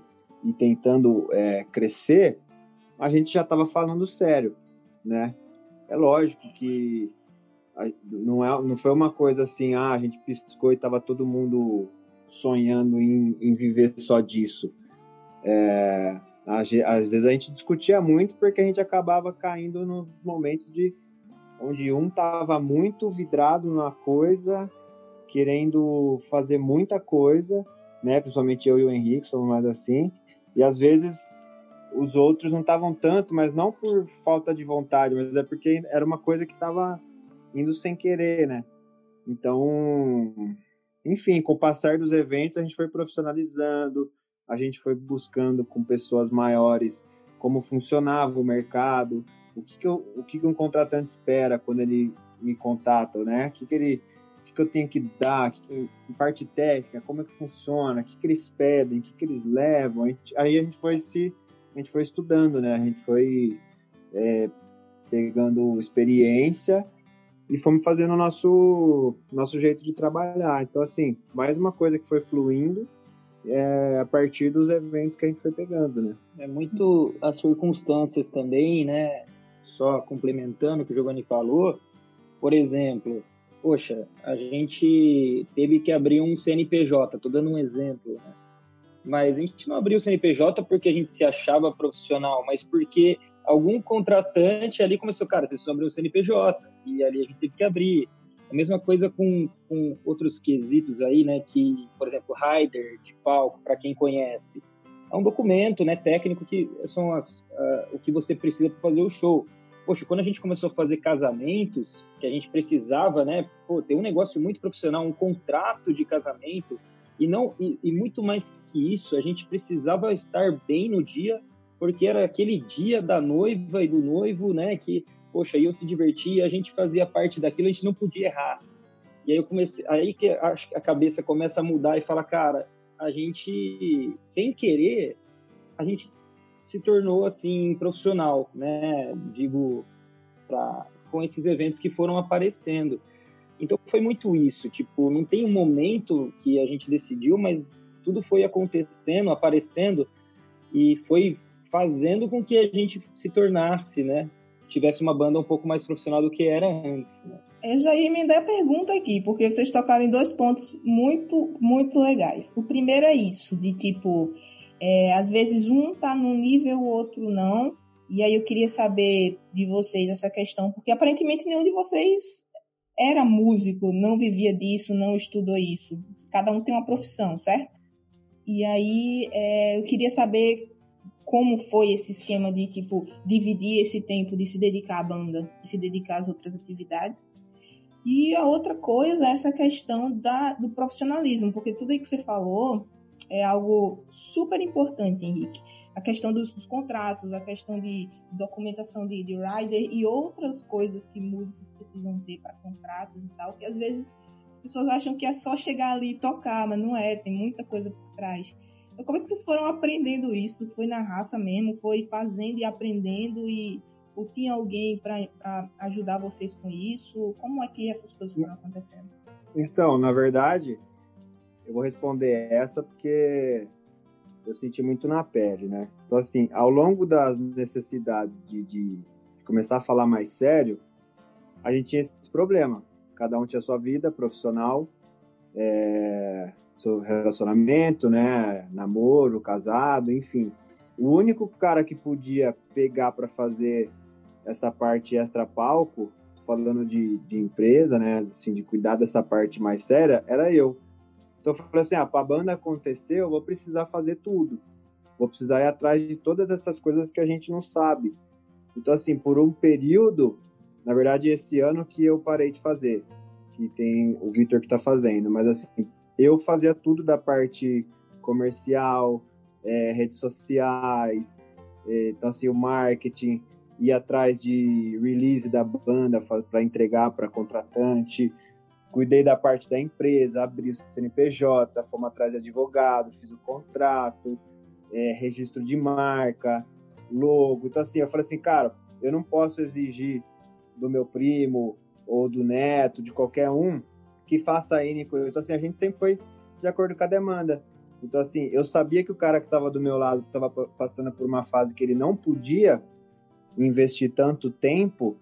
[SPEAKER 3] e tentando é, crescer, a gente já estava falando sério, né? É lógico que não, é, não foi uma coisa assim, ah, a gente piscou e estava todo mundo sonhando em, em viver só disso. É, às vezes a gente discutia muito porque a gente acabava caindo nos momentos de onde um estava muito vidrado na coisa, querendo fazer muita coisa, né? Principalmente eu e o Henrique somos mais assim. E às vezes os outros não estavam tanto, mas não por falta de vontade, mas é porque era uma coisa que estava indo sem querer, né? Então, enfim, com o passar dos eventos, a gente foi profissionalizando, a gente foi buscando com pessoas maiores como funcionava o mercado, o que, que, eu, o que, que um contratante espera quando ele me contata, né? O que, que ele o que, eu tenho que dar, que que, parte técnica, como é que funciona, o que, que eles pedem, o que, que eles levam. A gente, aí a gente foi se a gente foi estudando, né? A gente foi é, pegando experiência e fomos fazendo o nosso, nosso jeito de trabalhar. Então, assim, mais uma coisa que foi fluindo é, a partir dos eventos que a gente foi pegando, né?
[SPEAKER 4] É muito as circunstâncias também, né? Só complementando o que o Giovanni falou, por exemplo, poxa, a gente teve que abrir um CNPJ, tô dando um exemplo, né? Mas a gente não abriu o CNPJ porque a gente se achava profissional, mas porque algum contratante ali começou, cara, você precisa abrir um CNPJ, e ali a gente teve que abrir. A mesma coisa com, com outros quesitos aí, né? Que, por exemplo, rider de palco, para quem conhece, é um documento, né? Técnico que são as, uh, o que você precisa para fazer o show. Poxa, quando a gente começou a fazer casamentos, que a gente precisava, né? Pô, ter um negócio muito profissional, um contrato de casamento e não e, e muito mais que isso, a gente precisava estar bem no dia, porque era aquele dia da noiva e do noivo, né? Que poxa, iam se divertir, a gente fazia parte daquilo, a gente não podia errar. E aí eu comecei, aí que a, a cabeça começa a mudar e fala, cara, a gente, sem querer, a gente se tornou assim profissional, né? Digo, pra, com esses eventos que foram aparecendo. Então foi muito isso, tipo, não tem um momento que a gente decidiu, mas tudo foi acontecendo, aparecendo e foi fazendo com que a gente se tornasse, né, tivesse uma banda um pouco mais profissional do que era antes. Né?
[SPEAKER 2] Eu já ia me dar pergunta aqui, porque vocês tocaram em dois pontos muito, muito legais. O primeiro é isso, de tipo, é, às vezes um tá num nível, o outro não. E aí eu queria saber de vocês essa questão, porque aparentemente nenhum de vocês era músico, não vivia disso, não estudou isso. Cada um tem uma profissão, certo? E aí é, eu queria saber como foi esse esquema de, tipo, dividir esse tempo de se dedicar à banda e se dedicar às outras atividades. E a outra coisa é essa questão da, do profissionalismo, porque tudo aí que você falou é algo super importante, Henrique. A questão dos, dos contratos, a questão de documentação de, de rider e outras coisas que músicos precisam ter para contratos e tal, que às vezes as pessoas acham que é só chegar ali e tocar, mas não é, tem muita coisa por trás. Então, como é que vocês foram aprendendo isso? Foi na raça mesmo? Foi fazendo e aprendendo? E ou tinha alguém para ajudar vocês com isso? Como é que essas coisas foram acontecendo?
[SPEAKER 3] Então, na verdade, eu vou responder essa porque eu senti muito na pele, né? Então, assim, ao longo das necessidades de, de começar a falar mais sério, a gente tinha esse problema. Cada um tinha sua vida profissional, é, seu relacionamento, né, namoro, casado, enfim. O único cara que podia pegar para fazer essa parte extra palco, falando de, de empresa, né, assim, de cuidar dessa parte mais séria, era eu. Então eu falei assim, ah, para a banda acontecer, eu vou precisar fazer tudo. Vou precisar ir atrás de todas essas coisas que a gente não sabe. Então assim, por um período, na verdade esse ano que eu parei de fazer, que tem o Vitor que está fazendo, mas assim, eu fazia tudo da parte comercial, é, redes sociais, é, então assim, o marketing, ir atrás de release da banda para entregar para contratante, cuidei da parte da empresa, abri o CNPJ, fomos atrás de advogado, fiz o contrato, é, registro de marca, logo. Então, assim, eu falei assim, cara, eu não posso exigir do meu primo ou do neto, de qualquer um, que faça N coisa. Então, assim, a gente sempre foi de acordo com a demanda. Então, assim, eu sabia que o cara que estava do meu lado estava passando por uma fase que ele não podia investir tanto tempo,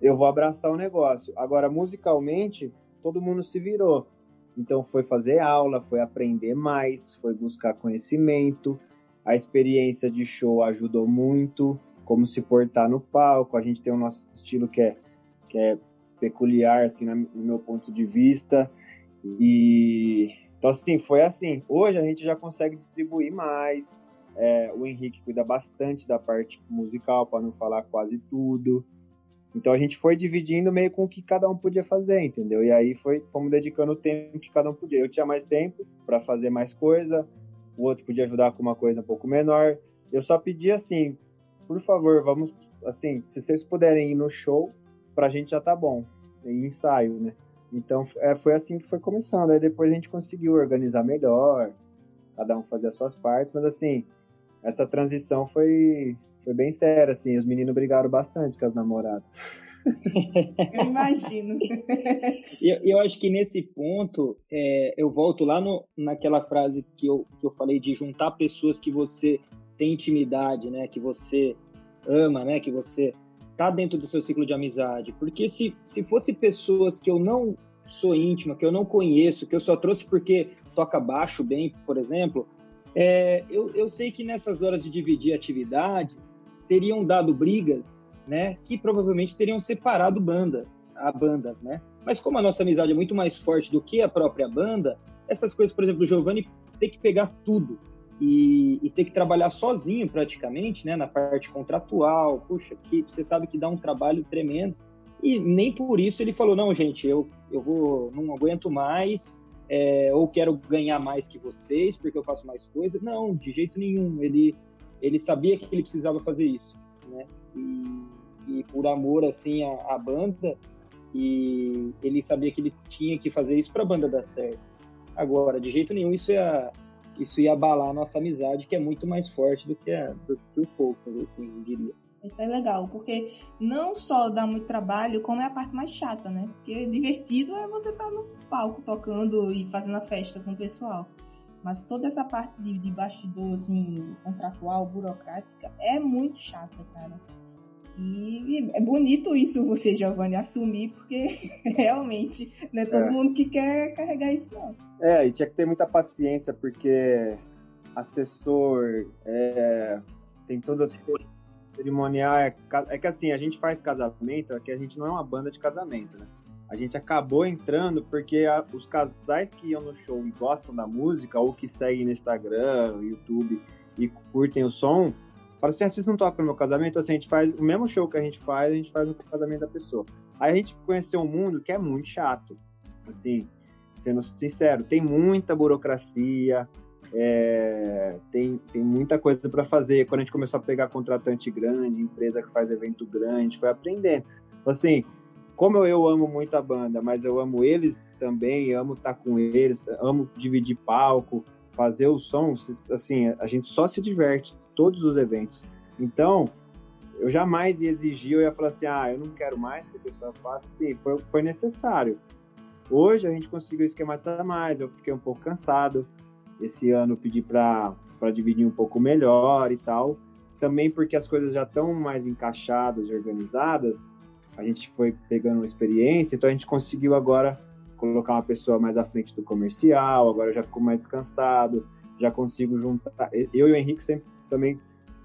[SPEAKER 3] eu vou abraçar o negócio. Agora, musicalmente, todo mundo se virou. Então, foi fazer aula, foi aprender mais, foi buscar conhecimento. A experiência de show ajudou muito, como se portar no palco. A gente tem o nosso estilo que é, que é peculiar, assim, no meu ponto de vista. E então, assim, foi assim. Hoje a gente já consegue distribuir mais. É, o Henrique cuida bastante da parte musical, para não falar quase tudo. Então a gente foi dividindo meio com o que cada um podia fazer, entendeu? E aí foi, fomos dedicando o tempo que cada um podia. Eu tinha mais tempo para fazer mais coisa, o outro podia ajudar com uma coisa um pouco menor. Eu só pedi assim, por favor, vamos, assim, se vocês puderem ir no show, pra gente já tá bom. Em ensaio, né? Então é, foi assim que foi começando. Aí depois a gente conseguiu organizar melhor, cada um fazer as suas partes, mas assim, essa transição foi, foi bem séria, assim. Os meninos brigaram bastante com as namoradas.
[SPEAKER 2] eu imagino.
[SPEAKER 4] eu, eu acho que nesse ponto, é, eu volto lá no, naquela frase que eu, que eu falei de juntar pessoas que você tem intimidade, né? Que você ama, né? Que você tá dentro do seu ciclo de amizade. Porque se, se fosse pessoas que eu não sou íntima, que eu não conheço, que eu só trouxe porque toca baixo bem, por exemplo, é, eu, eu sei que nessas horas de dividir atividades teriam dado brigas, né? Que provavelmente teriam separado banda, a banda, né? Mas como a nossa amizade é muito mais forte do que a própria banda, essas coisas, por exemplo, do Giovanni tem que pegar tudo e, e ter que trabalhar sozinho praticamente, né? Na parte contratual, puxa, que você sabe que dá um trabalho tremendo. E nem por isso ele falou, não, gente, eu, eu vou, não aguento mais, é, ou quero ganhar mais que vocês porque eu faço mais coisas. Não, de jeito nenhum. Ele, ele sabia que ele precisava fazer isso, né? E, e por amor, assim, à, à banda, e ele sabia que ele tinha que fazer isso para a banda dar certo. Agora, de jeito nenhum, isso ia, isso ia abalar a nossa amizade, que é muito mais forte do que, a, do que o Folks, assim, eu diria.
[SPEAKER 2] Isso é legal, porque não só dá muito trabalho, como é a parte mais chata, né? Porque divertido é você estar tá no palco tocando e fazendo a festa com o pessoal. Mas toda essa parte de, de bastidor, assim, contratual, burocrática, é muito chata, cara. E é bonito isso você, Giovanni, assumir, porque realmente não é todo é. mundo que quer carregar isso, não.
[SPEAKER 3] É, e tinha que ter muita paciência, porque assessor, é, tem todas as cerimonial é, é que assim, a gente faz casamento, aqui a gente não é uma banda de casamento, né? A gente acabou entrando porque a, os casais que iam no show e gostam da música, ou que seguem no Instagram, YouTube e curtem o som, falam assim: ah, vocês não tocam no meu casamento? Assim, a gente faz o mesmo show que a gente faz, a gente faz no casamento da pessoa. Aí a gente conheceu um mundo que é muito chato. Assim, sendo sincero, tem muita burocracia, é, tem, tem muita coisa para fazer. Quando a gente começou a pegar contratante grande, empresa que faz evento grande, foi aprendendo. Assim, como eu, eu amo muito a banda, mas eu amo eles também, amo estar tá com eles, amo dividir palco, fazer o som, assim, a gente só se diverte todos os eventos. Então, eu jamais ia exigir, eu ia falar assim, ah, eu não quero mais que o pessoal faça, assim, foi, foi necessário. Hoje a gente conseguiu esquematizar mais, eu fiquei um pouco cansado, esse ano pedi para dividir um pouco melhor e tal. Também porque as coisas já estão mais encaixadas e organizadas, a gente foi pegando experiência, então a gente conseguiu agora colocar uma pessoa mais à frente do comercial, agora já ficou mais descansado, já consigo juntar. Eu e o Henrique sempre também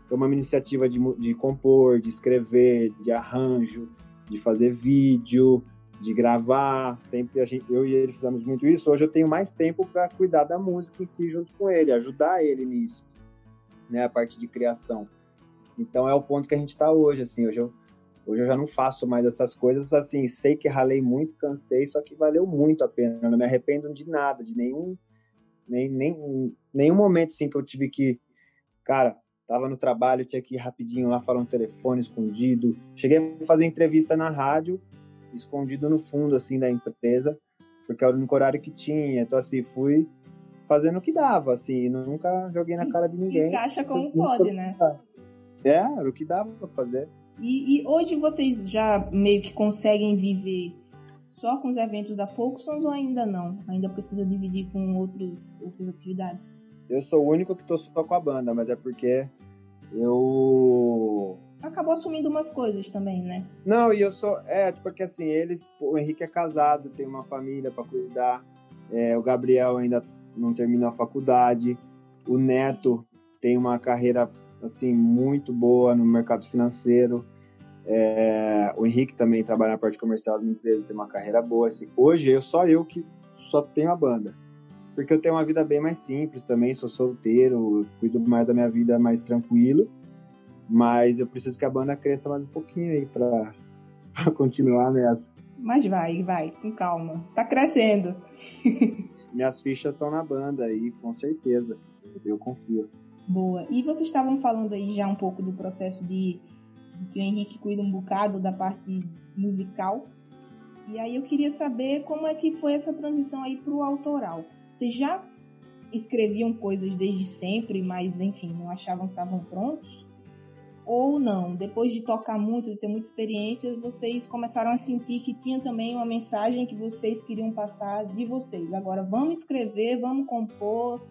[SPEAKER 3] tomamos iniciativa de, de compor, de escrever, de arranjo, de fazer vídeo, de gravar, sempre gente, eu e ele fizemos muito isso. Hoje eu tenho mais tempo para cuidar da música em si junto com ele, ajudar ele nisso, né, a parte de criação. Então é o ponto que a gente está hoje, assim, hoje eu, hoje eu já não faço mais essas coisas, assim, sei que ralei muito, cansei, só que valeu muito a pena, eu não me arrependo de nada, de nenhum, nem, nem, nenhum momento, assim, que eu tive que, cara, tava no trabalho, tinha que ir rapidinho lá falar um telefone escondido, cheguei a fazer entrevista na rádio, escondido no fundo, assim, da empresa, porque era o único horário que tinha. Então, assim, fui fazendo o que dava, assim, nunca joguei na cara de ninguém.
[SPEAKER 2] Encaixa como pode, né?
[SPEAKER 3] É, era o que dava pra fazer.
[SPEAKER 2] E, e, hoje vocês já meio que conseguem viver só com os eventos da Folksons ou ainda não? Ainda precisa dividir com outros, outras atividades?
[SPEAKER 3] Eu sou o único que tô só com a banda, mas é porque eu
[SPEAKER 2] acabou assumindo umas coisas também, né?
[SPEAKER 3] Não, e eu sou. É, porque assim, eles. O Henrique é casado, tem uma família para cuidar. É, o Gabriel ainda não terminou a faculdade. O Neto tem uma carreira, assim, muito boa no mercado financeiro. É, o Henrique também trabalha na parte comercial da empresa, tem uma carreira boa. Assim, hoje, eu só eu que só tenho a banda. Porque eu tenho uma vida bem mais simples também, sou solteiro, cuido mais da minha vida mais tranquilo mas eu preciso que a banda cresça mais um pouquinho aí para continuar nessa.
[SPEAKER 2] Mas vai, vai, com calma. Tá crescendo.
[SPEAKER 3] Minhas fichas estão na banda aí, com certeza. Eu confio.
[SPEAKER 2] Boa. E vocês estavam falando aí já um pouco do processo de, de que o Henrique cuida um bocado da parte musical. E aí eu queria saber como é que foi essa transição aí pro autoral. Vocês já escreviam coisas desde sempre, mas enfim, não achavam que estavam prontos? Ou não? Depois de tocar muito, de ter muita experiência, vocês começaram a sentir que tinha também uma mensagem que vocês queriam passar de vocês. Agora, vamos escrever, vamos compor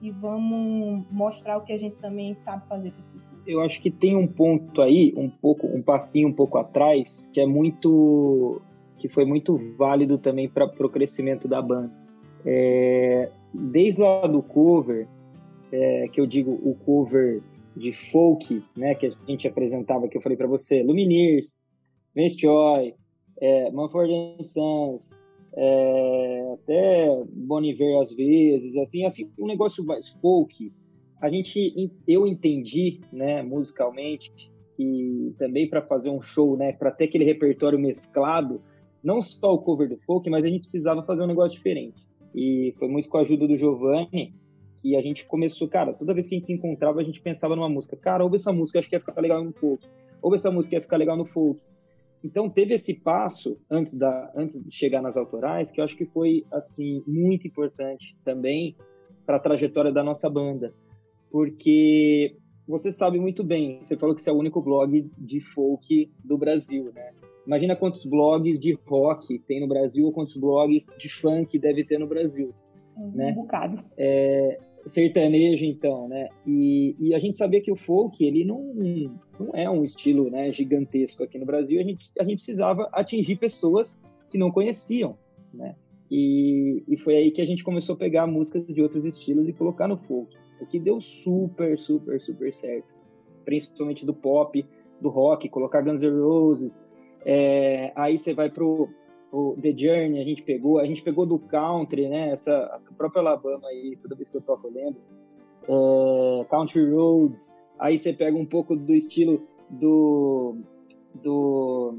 [SPEAKER 2] e vamos mostrar o que a gente também sabe fazer para as pessoas.
[SPEAKER 4] Eu acho que tem um ponto aí, um pouco, um passinho um pouco atrás, que é muito, que foi muito válido também para o crescimento da banda. É, desde lá do cover, é, que eu digo o cover de folk, né, que a gente apresentava, que eu falei para você, Lumineers, Vince Joy, é, Manford Sons, é, até Boniver às vezes, assim, assim, um negócio mais folk. A gente, eu entendi, né, musicalmente, que também para fazer um show, né, para ter aquele repertório mesclado, não só o cover do folk, mas a gente precisava fazer um negócio diferente. E foi muito com a ajuda do Giovanni que a gente começou, cara, toda vez que a gente se encontrava, a gente pensava numa música. Cara, ouve essa música, acho que ia ficar legal no folk. Ouve essa música, ia ficar legal no folk. Então teve esse passo antes da antes de chegar nas autorais, que eu acho que foi assim muito importante também para a trajetória da nossa banda, porque você sabe muito bem, você falou que esse é o único blog de folk do Brasil, né? Imagina quantos blogs de rock tem no Brasil ou quantos blogs de funk deve ter no Brasil.
[SPEAKER 2] Um
[SPEAKER 4] né?
[SPEAKER 2] bocado.
[SPEAKER 4] É, sertanejo, então, né? E, e, a gente sabia que o folk, ele não, não é um estilo né, gigantesco aqui no Brasil. A gente, a gente precisava atingir pessoas que não conheciam, né? E, e foi aí que a gente começou a pegar músicas de outros estilos e colocar no folk. O que deu super, super, super certo. Principalmente do pop, do rock, colocar Guns N' Roses. É, aí você vai pro, o The Journey a gente pegou, a gente pegou do country, né? Essa a própria Alabama aí, toda vez que eu toco eu lembro. É, country Roads, aí você pega um pouco do estilo do do,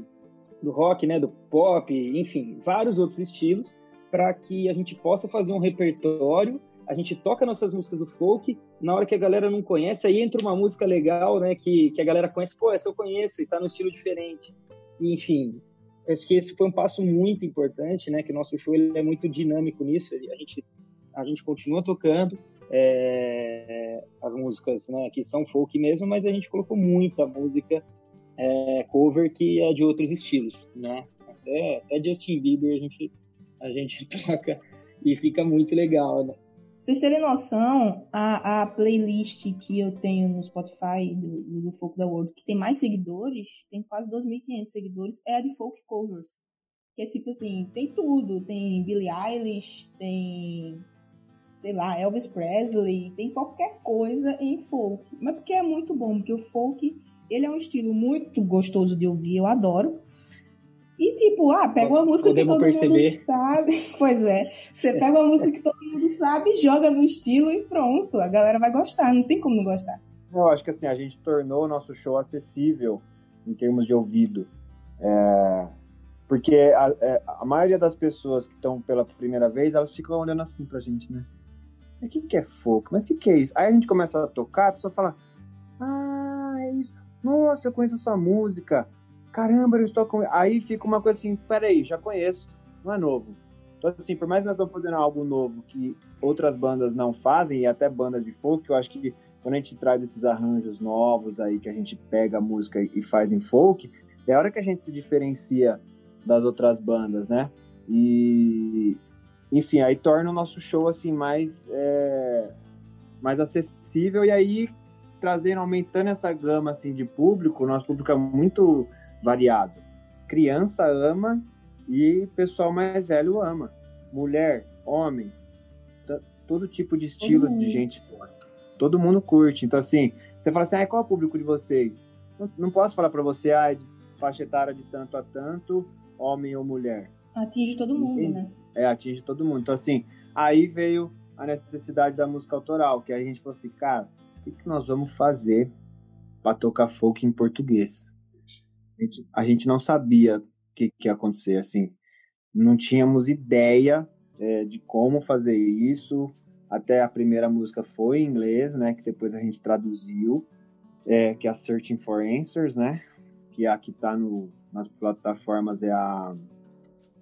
[SPEAKER 4] do rock, né? Do pop, enfim, vários outros estilos para que a gente possa fazer um repertório. A gente toca nossas músicas do folk, na hora que a galera não conhece, aí entra uma música legal, né? Que, que a galera conhece, pô, essa eu conheço e tá no estilo diferente. Enfim, acho que esse foi um passo muito importante, né? Que o nosso show ele é muito dinâmico nisso. A gente a gente continua tocando é, as músicas, né? Que são folk mesmo, mas a gente colocou muita música é, cover que é de outros estilos, né? Até, até Justin Bieber a gente a gente toca e fica muito legal, né?
[SPEAKER 2] Vocês terem noção, a, a playlist que eu tenho no Spotify do, do Folk da World, que tem mais seguidores, tem quase 2.500 seguidores, é a de Folk Covers. Que é tipo assim, tem tudo. Tem Billie Eilish, tem, sei lá, Elvis Presley, tem qualquer coisa em folk. Mas porque é muito bom, porque o folk, ele é um estilo muito gostoso de ouvir, eu adoro. E tipo, ah, pega uma música Podemos que todo perceber. mundo sabe. Pois é. Você pega uma música que todo mundo sabe, joga no estilo e pronto. A galera vai gostar, não tem como não gostar.
[SPEAKER 3] Eu acho que assim, a gente tornou o nosso show acessível em termos de ouvido. É... Porque a, é, a, maioria das pessoas que estão pela primeira vez, elas ficam olhando assim pra gente, né? O que, que é folk? Mas o que, que é isso? Aí a gente começa a tocar, a pessoa fala: Ah, é isso. Nossa, eu conheço essa música caramba, eu estou com. Aí fica uma coisa assim, peraí, já conheço, não é novo. Então, assim, por mais que nós estamos fazendo algo novo que outras bandas não fazem, e até bandas de folk, eu acho que quando a gente traz esses arranjos novos aí, que a gente pega a música e faz em folk, é a hora que a gente se diferencia das outras bandas, né? E, enfim, aí torna o nosso show, assim, mais, é, mais acessível, e aí trazendo, aumentando essa gama, assim, de público, o nosso público é muito variado. Criança ama e pessoal mais velho ama. Mulher, homem, todo tipo de estilo de gente gosta. Todo mundo curte. Então, assim, você fala assim, ah, qual é o público de vocês? Não, não posso falar para você, ah, é de faixa etária de tanto a tanto, homem ou mulher.
[SPEAKER 2] Atinge todo mundo, Entende? né? É,
[SPEAKER 3] atinge todo mundo. Então, assim, aí veio a necessidade da música autoral, que a gente falou assim, cara, o que, que nós vamos fazer para tocar folk em português? A gente, a gente não sabia o que, que, ia acontecer, assim. Não tínhamos ideia é, de como fazer isso. Até a primeira música foi em inglês, né? Que depois a gente traduziu, é, que é a Searching for Answers, né? Que é a que tá no, nas plataformas é a...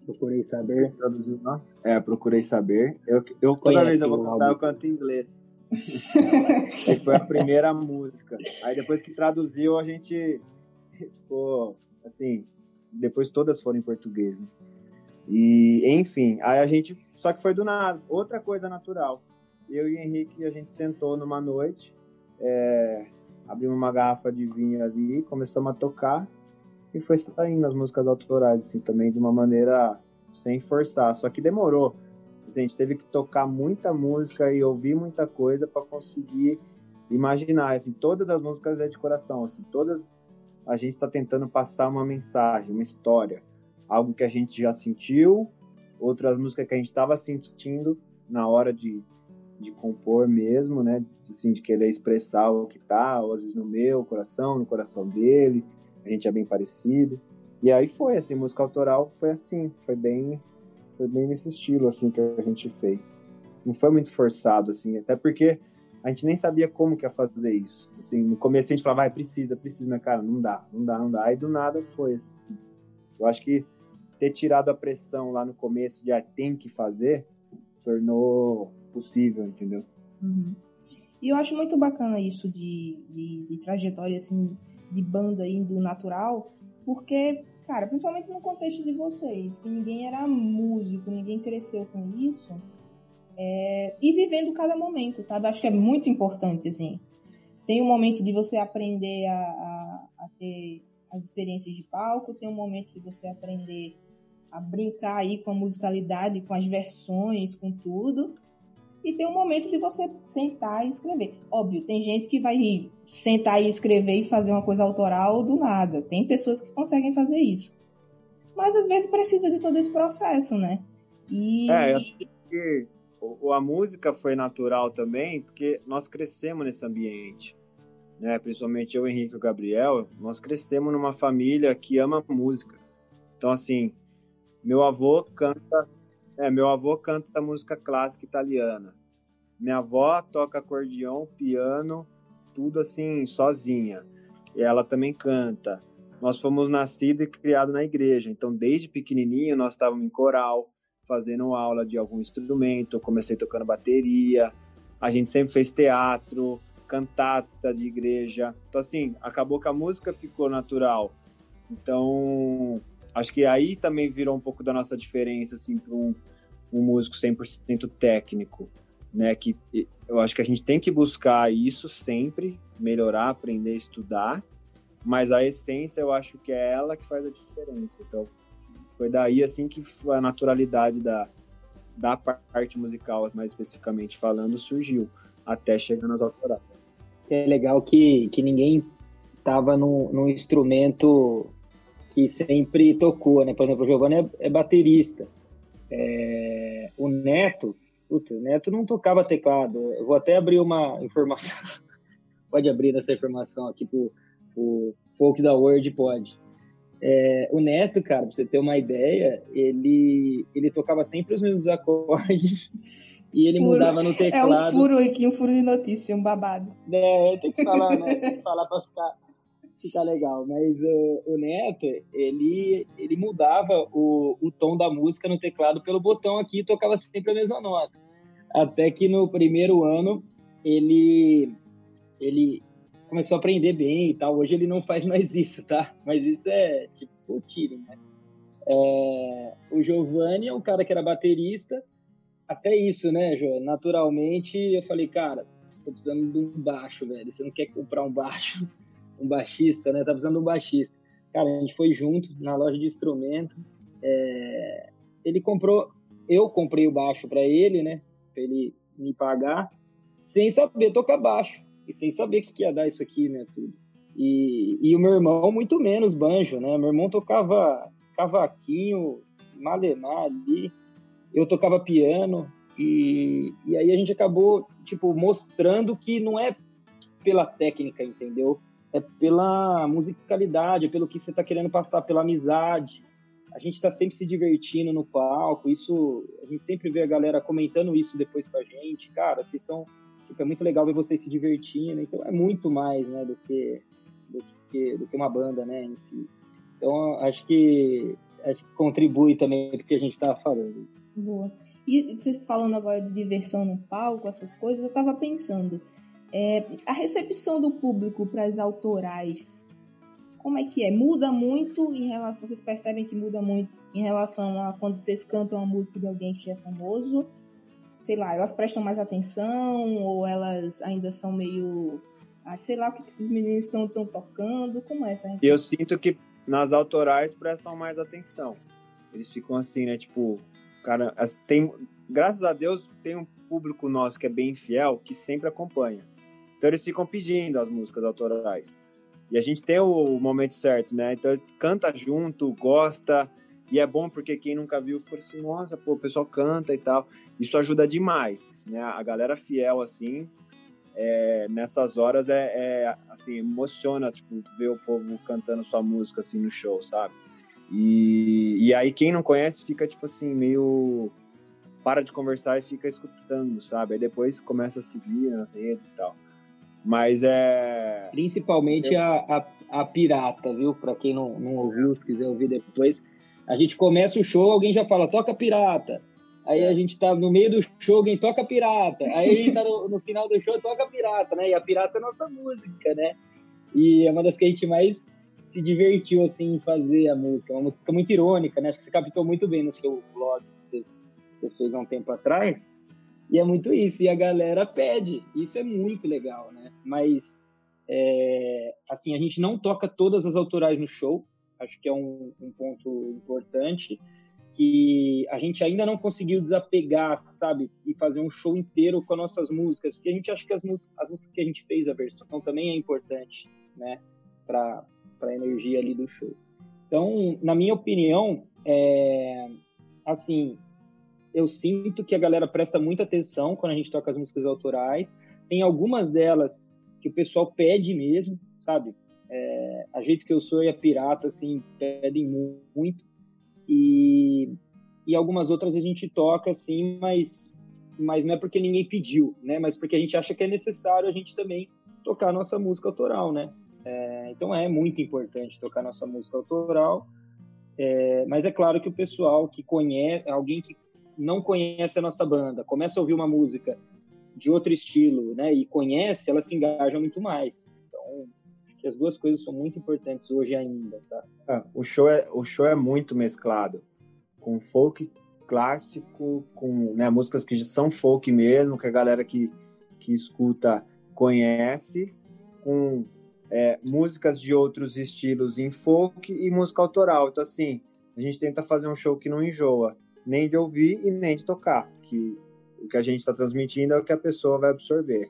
[SPEAKER 4] Procurei saber.
[SPEAKER 3] Traduziu, não? É, procurei saber. Eu, eu toda vez eu vou cantar, eu canto em inglês. foi a primeira música. Aí depois que traduziu, a gente ficou assim. Depois todas foram em português, né? E, enfim, aí a gente. Só que foi do nada, outra coisa natural. Eu e o Henrique, a gente sentou numa noite, é, abrimos uma garrafa de vinho ali, começamos a tocar e foi saindo as músicas autorais, assim, também de uma maneira sem forçar. Só que demorou. Assim, a gente teve que tocar muita música e ouvir muita coisa para conseguir imaginar. Assim, todas as músicas é de coração, assim, todas a gente está tentando passar uma mensagem, uma história, algo que a gente já sentiu, outras músicas que a gente estava sentindo na hora de, de compor mesmo, né? Assim, de querer expressar o que tá, às vezes no meu coração, no coração dele, a gente é bem parecido. E aí foi, assim, música autoral foi assim, foi bem, foi bem nesse estilo, assim, que a gente fez. Não foi muito forçado, assim, até porque a gente nem sabia como que ia fazer isso. Assim, no começo a gente falava, vai, precisa, precisa, mas cara, não dá, não dá, não dá. Aí do nada foi assim. Eu acho que ter tirado a pressão lá no começo de ah, tem que fazer, tornou possível, entendeu?
[SPEAKER 2] Uhum. E eu acho muito bacana isso de, de, de trajetória, assim, de banda indo natural, porque, cara, principalmente no contexto de vocês, que ninguém era músico, ninguém cresceu com isso, é, e vivendo cada momento, sabe? Acho que é muito importante, assim. Tem um momento de você aprender a, a, a ter as experiências de palco, tem um momento de você aprender a brincar aí com a musicalidade, com as versões, com tudo. E tem um momento de você sentar e escrever. Óbvio, tem gente que vai sentar e escrever e fazer uma coisa autoral do nada. Tem pessoas que conseguem fazer isso. Mas às vezes precisa de todo esse processo, né?
[SPEAKER 3] E... É, eu acho que a música foi natural também, porque nós crescemos nesse ambiente. Né? Principalmente eu, Henrique e o Gabriel, nós crescemos numa família que ama música. Então, assim, meu avô canta é, meu avô canta música clássica italiana. Minha avó toca acordeão, piano, tudo assim, sozinha. Ela também canta. Nós fomos nascidos e criados na igreja, então desde pequenininho nós estávamos em coral, fazendo aula de algum instrumento. Comecei tocando bateria. A gente sempre fez teatro, cantata de igreja. Então assim, acabou que a música ficou natural. Então, acho que aí também virou um pouco da nossa diferença, assim, para um, um músico 100% técnico, né? Que eu acho que a gente tem que buscar isso sempre, melhorar, aprender, estudar, mas a essência eu acho que é ela que faz a diferença. Então, foi daí, assim, que a naturalidade da, da parte musical, mais especificamente falando, surgiu, até chegar nas autorais.
[SPEAKER 4] É legal que, que ninguém estava num, num instrumento que sempre tocou, né? Por exemplo, o Giovanni é, é baterista. É, o Neto, putz, o Neto não tocava teclado. Eu vou até abrir uma informação. pode abrir essa informação aqui pro, pro Folk da Word, pode. É, o Neto, cara, pra você ter uma ideia, ele, ele tocava sempre os mesmos acordes e ele furo. mudava no teclado.
[SPEAKER 2] É um furo aqui, um furo de notícia, um babado.
[SPEAKER 4] É, tem que falar, né? Tem que falar pra ficar ficar legal. Mas uh, o Neto, ele, ele mudava o, o tom da música no teclado pelo botão aqui e tocava sempre a mesma nota. Até que no primeiro ano ele, ele começou a aprender bem e tal. Hoje ele não faz mais isso, tá? Mas isso é tipo o tiro, né? É, o Giovanni é um cara que era baterista. Até isso, né, Jô? Naturalmente, eu falei, cara, tô precisando de um baixo, velho. Você não quer comprar um baixo? um baixista, né? Tá precisando de um baixista. Cara, a gente foi junto na loja de instrumento. É... Ele comprou, eu comprei o baixo para ele, né? Pra ele me pagar, sem saber tocar baixo e sem saber o que, que ia dar isso aqui, né? Tudo. E, e o meu irmão, muito menos banjo, né? Meu irmão tocava cavaquinho, malemar ali. Eu tocava piano. E, e aí a gente acabou, tipo, mostrando que não é pela técnica, entendeu? é pela musicalidade, é pelo que você está querendo passar, pela amizade. A gente está sempre se divertindo no palco, isso a gente sempre vê a galera comentando isso depois com a gente. Cara, vocês são, tipo, é muito legal ver vocês se divertindo, então é muito mais, né, do que do que, do que uma banda, né, em si. Então acho que acho que contribui também do que a gente estava falando.
[SPEAKER 2] Boa. E vocês falando agora de diversão no palco, essas coisas, eu tava pensando, é, a recepção do público para as autorais, como é que é? Muda muito em relação, vocês percebem que muda muito em relação a quando vocês cantam a música de alguém que já é famoso? Sei lá, elas prestam mais atenção ou elas ainda são meio ah, sei lá o que esses meninos estão tocando, como é essa recepção?
[SPEAKER 3] Eu sinto que nas autorais prestam mais atenção. Eles ficam assim, né? Tipo, cara, tem, graças a Deus tem um público nosso que é bem fiel, que sempre acompanha. Então eles ficam pedindo as músicas autorais. E a gente tem o momento certo, né? Então canta junto, gosta, e é bom porque quem nunca viu ficou assim, nossa, pô, o pessoal canta e tal. Isso ajuda demais, né? A galera fiel, assim, é, nessas horas é, é, assim, emociona, tipo, ver o povo cantando sua música, assim, no show, sabe? E, e aí quem não conhece fica, tipo assim, meio... Para de conversar e fica escutando, sabe? Aí depois começa a seguir nas redes e tal. Mas é.
[SPEAKER 4] Principalmente eu... a, a, a, pirata, viu? Para quem não, não ouviu, se quiser ouvir depois. A gente começa o show, alguém já fala, toca pirata. Aí a gente tá no meio do show, alguém toca pirata. Aí tá no, no, final do show, toca pirata, né? E a pirata é nossa música, né? E é uma das que a gente mais se divertiu, assim, em fazer a música. É uma música muito irônica, né? Acho que você captou muito bem no seu blog que você, você fez há um tempo atrás. E é muito isso, e a galera pede. Isso é muito legal, né? Mas, é, assim, a gente não toca todas as autorais no show. Acho que é um, um ponto importante que a gente ainda não conseguiu desapegar, sabe, e fazer um show inteiro com as nossas músicas, porque a gente acha que as as músicas que a gente fez a versão também é importante, né, para a energia ali do show. Então, na minha opinião, é, assim, eu sinto que a galera presta muita atenção quando a gente toca as músicas autorais. Tem algumas delas que o pessoal pede mesmo, sabe? É, a jeito que eu sou e a pirata, assim, pedem muito. E, e algumas outras a gente toca, assim, mas, mas não é porque ninguém pediu, né? Mas porque a gente acha que é necessário a gente também tocar a nossa música autoral, né? É, então é muito importante tocar nossa música autoral. É, mas é claro que o pessoal que conhece, alguém que não conhece a nossa banda, começa a ouvir uma música de outro estilo, né, e conhece, ela se engaja muito mais. Que as duas coisas são muito importantes hoje ainda, tá?
[SPEAKER 3] É, o show é o show é muito mesclado com folk clássico, com né, músicas que são folk mesmo, que a galera que que escuta conhece, com é, músicas de outros estilos em folk e música autoral. Então, assim, a gente tenta fazer um show que não enjoa nem de ouvir e nem de tocar, que o que a gente está transmitindo é o que a pessoa vai absorver.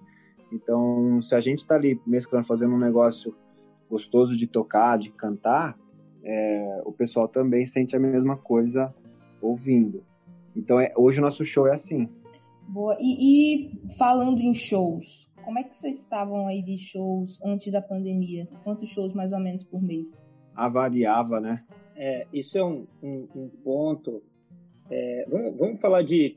[SPEAKER 3] Então, se a gente está ali mesclando, fazendo um negócio gostoso de tocar, de cantar, é, o pessoal também sente a mesma coisa ouvindo. Então, é, hoje o nosso show é assim.
[SPEAKER 2] Boa. E, e, falando em shows, como é que vocês estavam aí de shows antes da pandemia? Quantos shows mais ou menos por mês?
[SPEAKER 3] Avariava, né?
[SPEAKER 4] É, isso é um, um, um ponto é, vamos, vamos falar de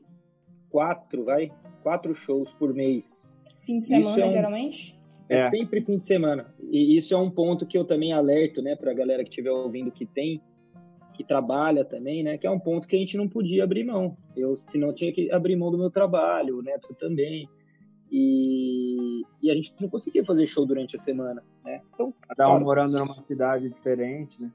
[SPEAKER 4] quatro, vai? Quatro shows por mês.
[SPEAKER 2] Fim de semana, é um, geralmente?
[SPEAKER 4] É, é, sempre fim de semana. E isso é um ponto que eu também alerto, né, pra galera que estiver ouvindo que tem, que trabalha também, né, que é um ponto que a gente não podia abrir mão. Eu, senão, tinha que abrir mão do meu trabalho, o Neto também. E, e a gente não conseguia fazer show durante a semana, né?
[SPEAKER 3] Então, Cada um morando numa cidade diferente, né?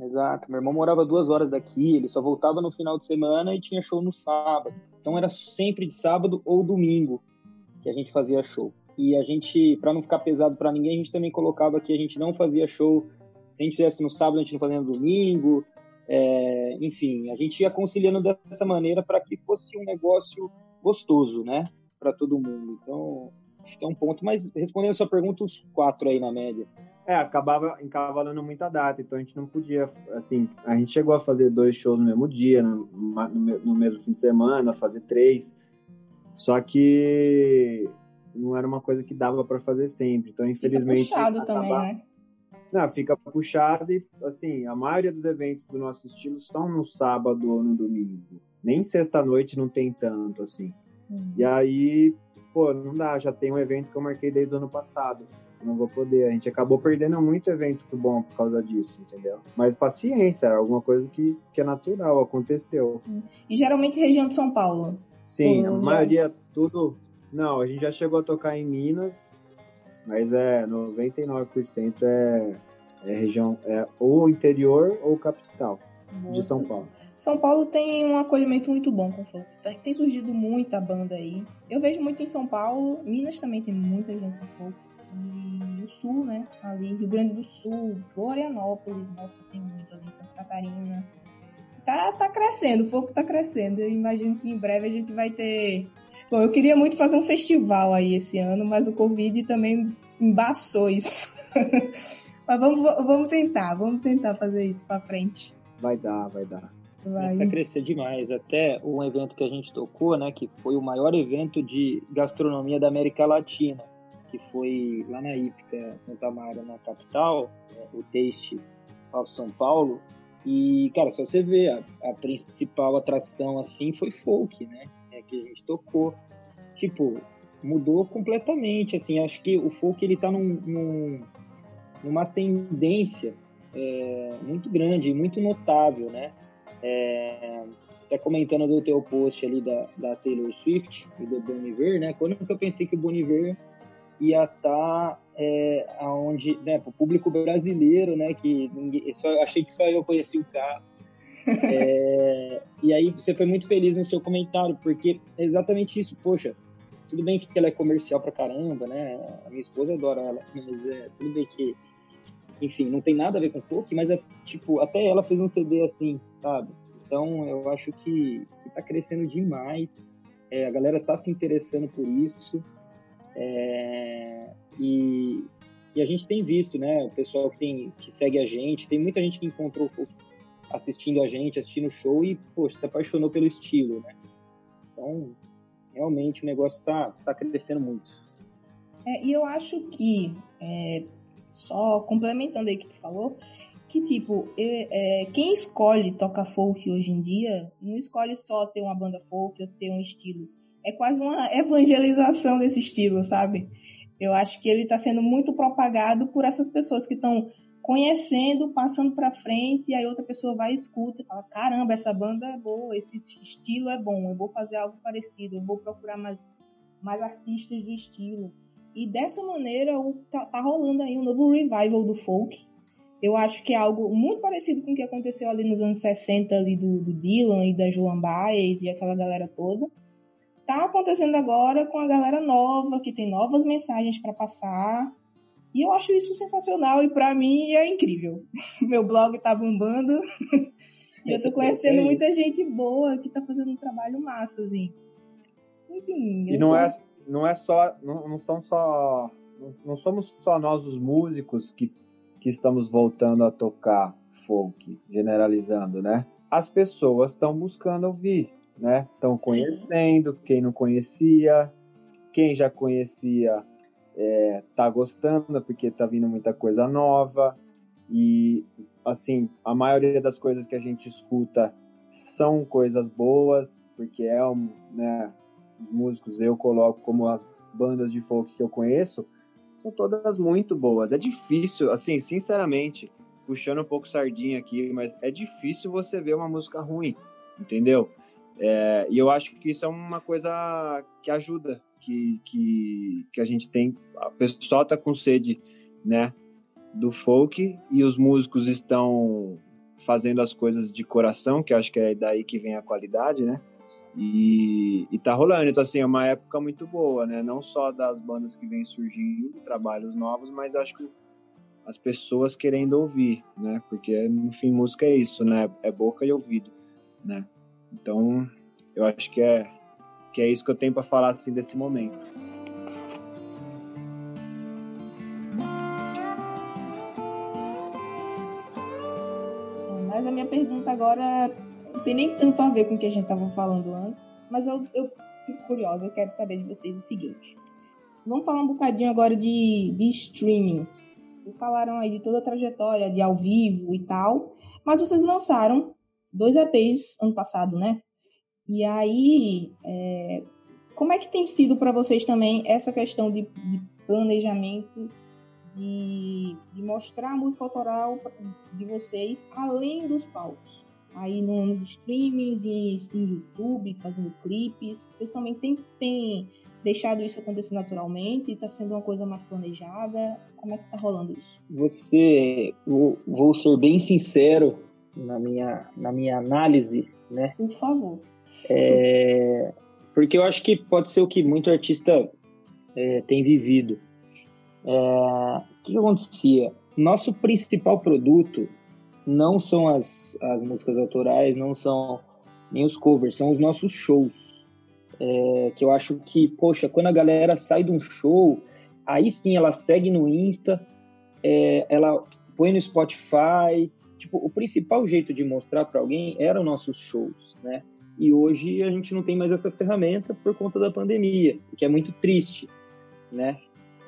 [SPEAKER 4] Exato. Meu irmão morava duas horas daqui, ele só voltava no final de semana e tinha show no sábado. Então era sempre de sábado ou domingo que a gente fazia show. E a gente, para não ficar pesado para ninguém, a gente também colocava que a gente não fazia show. Se a gente fizesse no sábado, a gente não fazia no domingo. É, enfim, a gente ia conciliando dessa maneira para que fosse um negócio gostoso, né? Para todo mundo. Então, acho que é um ponto. Mas respondendo a sua pergunta, os quatro aí na média.
[SPEAKER 3] É, acabava encavalando muita data, então a gente não podia, assim, a gente chegou a fazer dois shows no mesmo dia, no, no mesmo fim de semana, fazer três, só que não era uma coisa que dava para fazer sempre, então infelizmente...
[SPEAKER 2] Fica puxado também, né?
[SPEAKER 3] Não, fica puxado e, assim, a maioria dos eventos do nosso estilo são no sábado ou no domingo, nem sexta-noite não tem tanto, assim. Uhum. E aí, pô, não dá, já tem um evento que eu marquei desde o ano passado, não vou poder. A gente acabou perdendo muito evento bom por causa disso, entendeu? Mas paciência, é alguma coisa que, que é natural, aconteceu.
[SPEAKER 2] E geralmente região de São Paulo?
[SPEAKER 3] Sim, a maioria tudo. Não, a gente já chegou a tocar em Minas, mas é 99% é, é região, é ou interior ou capital Nossa. de São Paulo.
[SPEAKER 2] São Paulo tem um acolhimento muito bom com o folk. Tem surgido muita banda aí. Eu vejo muito em São Paulo. Minas também tem muita gente com folk. E o Sul, né? Ali, Rio Grande do Sul, Florianópolis. Nossa, tem muito ali em Santa Catarina. Tá, tá crescendo, o folk tá crescendo. Eu imagino que em breve a gente vai ter... Bom, eu queria muito fazer um festival aí esse ano, mas o Covid também embaçou isso. mas vamos, vamos tentar, vamos tentar fazer isso pra frente.
[SPEAKER 3] Vai dar, vai dar.
[SPEAKER 4] Começa a crescer demais. Até um evento que a gente tocou, né, que foi o maior evento de gastronomia da América Latina, que foi lá na Ípica, Santa Maria, na capital, né, o Taste of São Paulo. E, cara, só você vê, a, a, principal atração, assim, foi folk, né, é, que a gente tocou. Tipo, mudou completamente, assim, acho que o folk, ele tá num, num numa ascendência é, muito grande, muito notável, né? É, até comentando do teu post ali da, da Taylor Swift e do Bon Iver, né? Quando eu pensei que o Bon Iver ia estar tá, é, aonde, né, para o público brasileiro, né? Que ninguém, só, achei que só eu conhecia o carro. É, e aí você foi muito feliz no seu comentário, porque é exatamente isso. Poxa, tudo bem que ela é comercial pra caramba, né? A minha esposa adora ela, mas é tudo bem que enfim, não tem nada a ver com folk, mas é tipo, até ela fez um CD assim, sabe? Então eu acho que, que tá crescendo demais. É, a galera tá se interessando por isso. É, e, e, a gente tem visto, né? O pessoal que, tem, que segue a gente, tem muita gente que encontrou assistindo a gente, assistindo o show e, poxa, se apaixonou pelo estilo, né? Então, realmente o negócio tá, tá crescendo muito.
[SPEAKER 2] É, e eu acho que é, só complementando aí o que tu falou, que tipo, é, quem escolhe tocar folk hoje em dia, não escolhe só ter uma banda folk ou ter um estilo. É quase uma evangelização desse estilo, sabe? Eu acho que ele está sendo muito propagado por essas pessoas que estão conhecendo, passando para frente, e aí outra pessoa vai escuta e fala: caramba, essa banda é boa, esse estilo é bom, eu vou fazer algo parecido, eu vou procurar mais, mais artistas do estilo. E dessa maneira o, tá, tá rolando aí um novo revival do folk. Eu acho que é algo muito parecido com o que aconteceu ali nos anos 60 ali do, do Dylan e da Joan Baez e aquela galera toda. Tá acontecendo agora com a galera nova, que tem novas mensagens para passar. E eu acho isso sensacional e para mim é incrível. Meu blog tá bombando. e eu tô conhecendo muita gente boa que tá fazendo um trabalho massa, assim. Enfim.
[SPEAKER 3] E não sou... é não é só, não, não são só, não, somos só nós os músicos que, que estamos voltando a tocar folk, generalizando, né? As pessoas estão buscando ouvir, né? Estão conhecendo, quem não conhecia, quem já conhecia é, tá gostando porque tá vindo muita coisa nova e assim a maioria das coisas que a gente escuta são coisas boas porque é um, né, os músicos eu coloco como as bandas de folk que eu conheço, são todas muito boas. É difícil, assim, sinceramente, puxando um pouco sardinha aqui, mas é difícil você ver uma música ruim, entendeu? É, e eu acho que isso é uma coisa que ajuda, que, que, que a gente tem. A pessoa tá com sede, né, do folk e os músicos estão fazendo as coisas de coração, que acho que é daí que vem a qualidade, né? E, e tá rolando, então assim, é uma época muito boa, né? Não só das bandas que vêm surgindo, trabalhos novos, mas acho que as pessoas querendo ouvir, né? Porque, no fim, música é isso, né? É boca e ouvido, né? Então, eu acho que é, que é isso que eu tenho para falar, assim, desse momento.
[SPEAKER 2] Mas a minha pergunta agora tem nem tanto a ver com o que a gente estava falando antes, mas eu, eu fico curiosa, eu quero saber de vocês o seguinte. Vamos falar um bocadinho agora de, de streaming. Vocês falaram aí de toda a trajetória de ao vivo e tal, mas vocês lançaram dois EPs ano passado, né? E aí, é, como é que tem sido para vocês também essa questão de, de planejamento de, de mostrar a música autoral de vocês além dos palcos. Aí nos streamings, em, em YouTube, fazendo clipes. Vocês também têm, deixado isso acontecer naturalmente? Está sendo uma coisa mais planejada? Como é que tá rolando isso?
[SPEAKER 4] Você, vou, vou ser bem sincero na minha, na minha análise, né?
[SPEAKER 2] Por favor.
[SPEAKER 4] É, porque eu acho que pode ser o que muito artista é, tem vivido. É, o que acontecia? Nosso principal produto não são as, as músicas autorais, não são nem os covers, são os nossos shows. É, que eu acho que, poxa, quando a galera sai de um show, aí sim ela segue no Insta, é, ela põe no Spotify. Tipo, o principal jeito de mostrar para alguém eram nossos shows, né? E hoje a gente não tem mais essa ferramenta por conta da pandemia, o que é muito triste, né?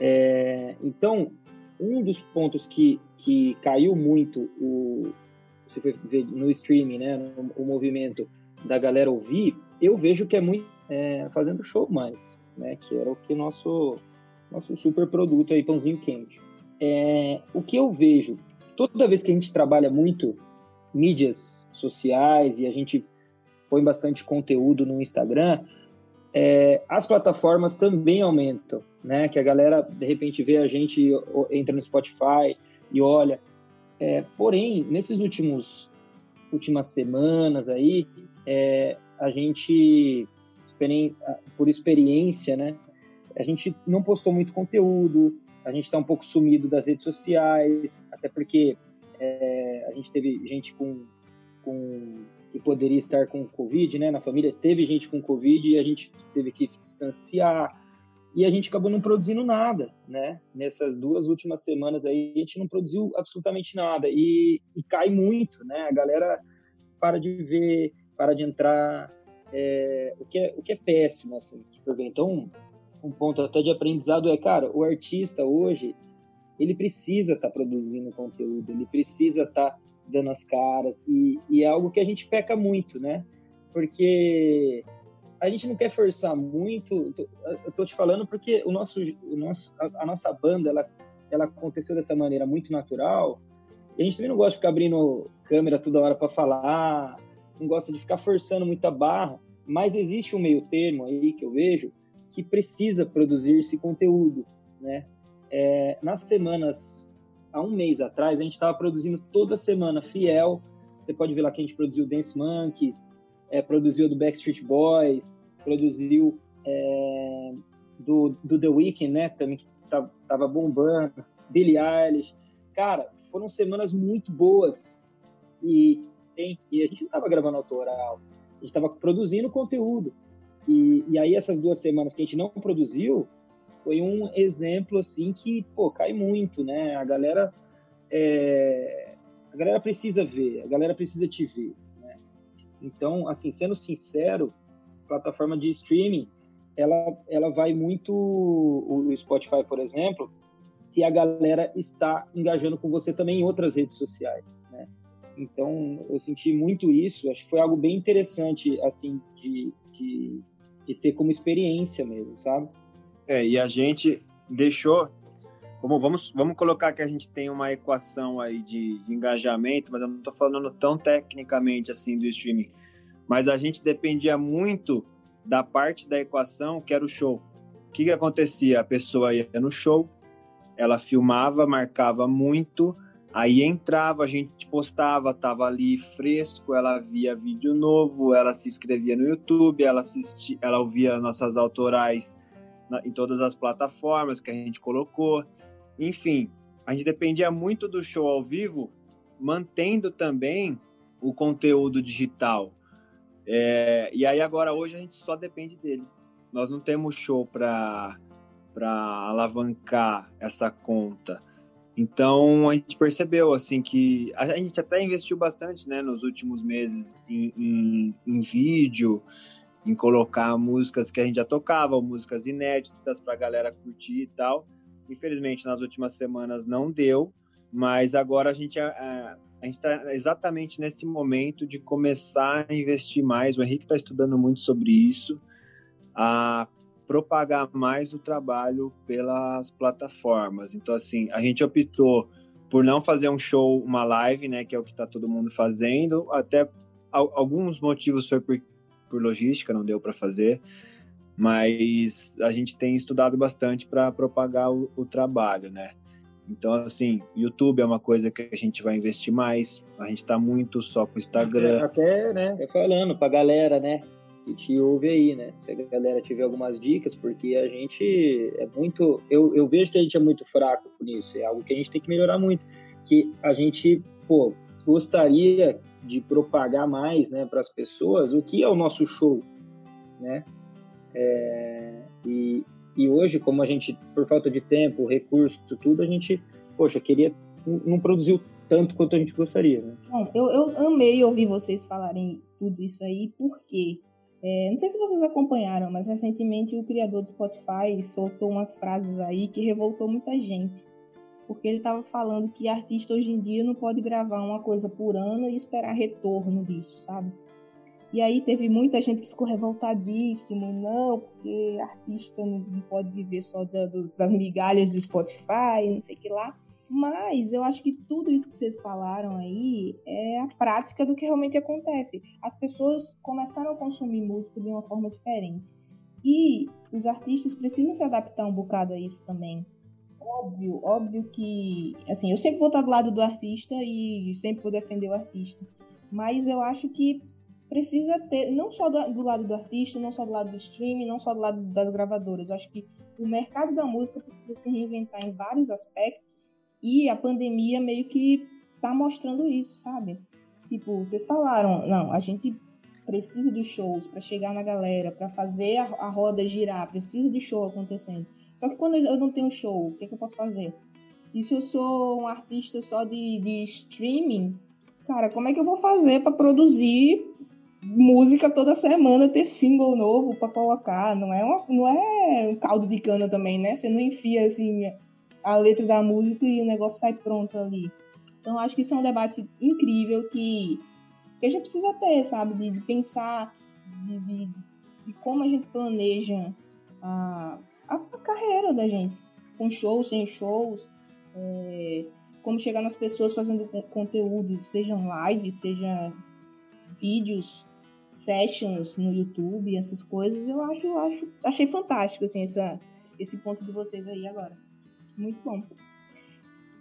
[SPEAKER 4] É, então, um dos pontos que, que caiu muito o você foi ver no streaming, né, no, o movimento da galera ouvir, eu vejo que é muito é, fazendo show mais, né? Que era o que nosso nosso super produto aí, pãozinho quente. É, o que eu vejo, toda vez que a gente trabalha muito mídias sociais e a gente põe bastante conteúdo no Instagram, é, as plataformas também aumentam, né? Que a galera de repente vê a gente entra no Spotify e olha. É, porém, nesses últimos últimas semanas aí, é, a gente por experiência, né? A gente não postou muito conteúdo, a gente está um pouco sumido das redes sociais, até porque é, a gente teve gente com, com que poderia estar com Covid, né? Na família teve gente com Covid e a gente teve que distanciar e a gente acabou não produzindo nada, né? Nessas duas últimas semanas aí a gente não produziu absolutamente nada e, e cai muito, né? A galera para de ver, para de entrar, é, o, que é, o que é péssimo, assim, tipo, então um ponto até de aprendizado é, cara, o artista hoje, ele precisa estar tá produzindo conteúdo, ele precisa estar tá dando as caras, e, e, é algo que a gente peca muito, né? Porque a gente não quer forçar muito, eu tô te falando porque o nosso, o nosso, a, a nossa banda, ela, ela aconteceu dessa maneira muito natural, e a gente também não gosta de ficar abrindo câmera toda hora para falar, não gosta de ficar forçando muita barra, mas existe um meio termo aí que eu vejo que precisa produzir esse conteúdo, né? É, nas semanas, há um mês atrás, a gente estava produzindo toda semana Fiel, você pode ver lá que a gente produziu Dance Monkeys, é, produziu do Backstreet Boys, produziu é, do, do The Weeknd, né? Também que tava bombando, Billie Eilish. Cara, foram semanas muito boas e. E a gente não estava gravando autoral, a gente estava produzindo conteúdo. E, e aí essas duas semanas que a gente não produziu, foi um exemplo assim que, pô, cai muito, né? A galera é, a galera precisa ver, a galera precisa te ver, né? Então, assim, sendo sincero, plataforma de streaming, ela ela vai muito o Spotify, por exemplo, se a galera está engajando com você também em outras redes sociais. Então, eu senti muito isso. Acho que foi algo bem interessante, assim, de, de, de ter como experiência mesmo, sabe?
[SPEAKER 3] É, e a gente deixou como vamos, vamos colocar que a gente tem uma equação aí de, de engajamento, mas eu não estou falando tão tecnicamente assim do streaming, mas a gente dependia muito da parte da equação que era o show. O que, que acontecia? A pessoa ia no show, ela filmava, marcava muito, Aí entrava, a gente postava, tava ali fresco, ela via vídeo novo, ela se inscrevia no YouTube, ela assistia, ela ouvia nossas autorais na, em todas as plataformas que a gente colocou. Enfim, a gente dependia muito do show ao vivo, mantendo também o conteúdo digital. É, e aí agora hoje a gente só depende dele. Nós não temos show para para alavancar essa conta. Então a gente percebeu assim que a gente até investiu bastante, né, nos últimos meses em, em, em vídeo, em colocar músicas que a gente já tocava, músicas inéditas para a galera curtir e tal. Infelizmente nas últimas semanas não deu, mas agora a gente a gente está exatamente nesse momento de começar a investir mais. O Henrique está estudando muito sobre isso. A propagar mais o trabalho pelas plataformas. Então, assim, a gente optou por não fazer um show, uma live, né, que é o que está todo mundo fazendo. Até alguns motivos foi por, por logística, não deu para fazer, mas a gente tem estudado bastante para propagar o, o trabalho, né? Então, assim, YouTube é uma coisa que a gente vai investir mais. A gente está muito só com Instagram.
[SPEAKER 4] Até, né, falando pra galera, né? que te ouve aí, né? Se a galera tiver algumas dicas, porque a gente é muito. Eu, eu vejo que a gente é muito fraco nisso, é algo que a gente tem que melhorar muito. Que a gente, pô, gostaria de propagar mais, né, para as pessoas o que é o nosso show, né? É, e, e hoje, como a gente, por falta de tempo, recurso, tudo, a gente, poxa, queria. Não produziu tanto quanto a gente gostaria, né?
[SPEAKER 2] Bom, eu, eu amei ouvir vocês falarem tudo isso aí, porque é, não sei se vocês acompanharam, mas recentemente o criador do Spotify soltou umas frases aí que revoltou muita gente. Porque ele estava falando que artista hoje em dia não pode gravar uma coisa por ano e esperar retorno disso, sabe? E aí teve muita gente que ficou revoltadíssimo, não, porque artista não pode viver só da, das migalhas do Spotify, não sei o que lá. Mas eu acho que tudo isso que vocês falaram aí é a prática do que realmente acontece. As pessoas começaram a consumir música de uma forma diferente. E os artistas precisam se adaptar um bocado a isso também. Óbvio, óbvio que. Assim, eu sempre vou estar do lado do artista e sempre vou defender o artista. Mas eu acho que precisa ter, não só do, do lado do artista, não só do lado do streaming, não só do lado das gravadoras. Eu acho que o mercado da música precisa se reinventar em vários aspectos e a pandemia meio que tá mostrando isso, sabe? Tipo, vocês falaram, não, a gente precisa dos shows para chegar na galera, para fazer a, a, roda girar, precisa de show acontecendo. Só que quando eu não tenho show, o que, é que eu posso fazer? E se eu sou um artista só de, de streaming, cara, como é que eu vou fazer para produzir música toda semana, ter single novo para colocar? Não é, uma, não é um caldo de cana também, né? Você não enfia assim a letra da música e o negócio sai pronto ali. Então acho que isso é um debate incrível que, que a gente precisa ter, sabe? De, de pensar de, de, de, como a gente planeja a, a, a, carreira da gente, com shows, sem shows, é, como chegar nas pessoas fazendo conteúdo, sejam lives, seja vídeos, sessions no YouTube, essas coisas, eu acho, acho achei fantástico assim essa, esse ponto de vocês aí agora. Muito bom.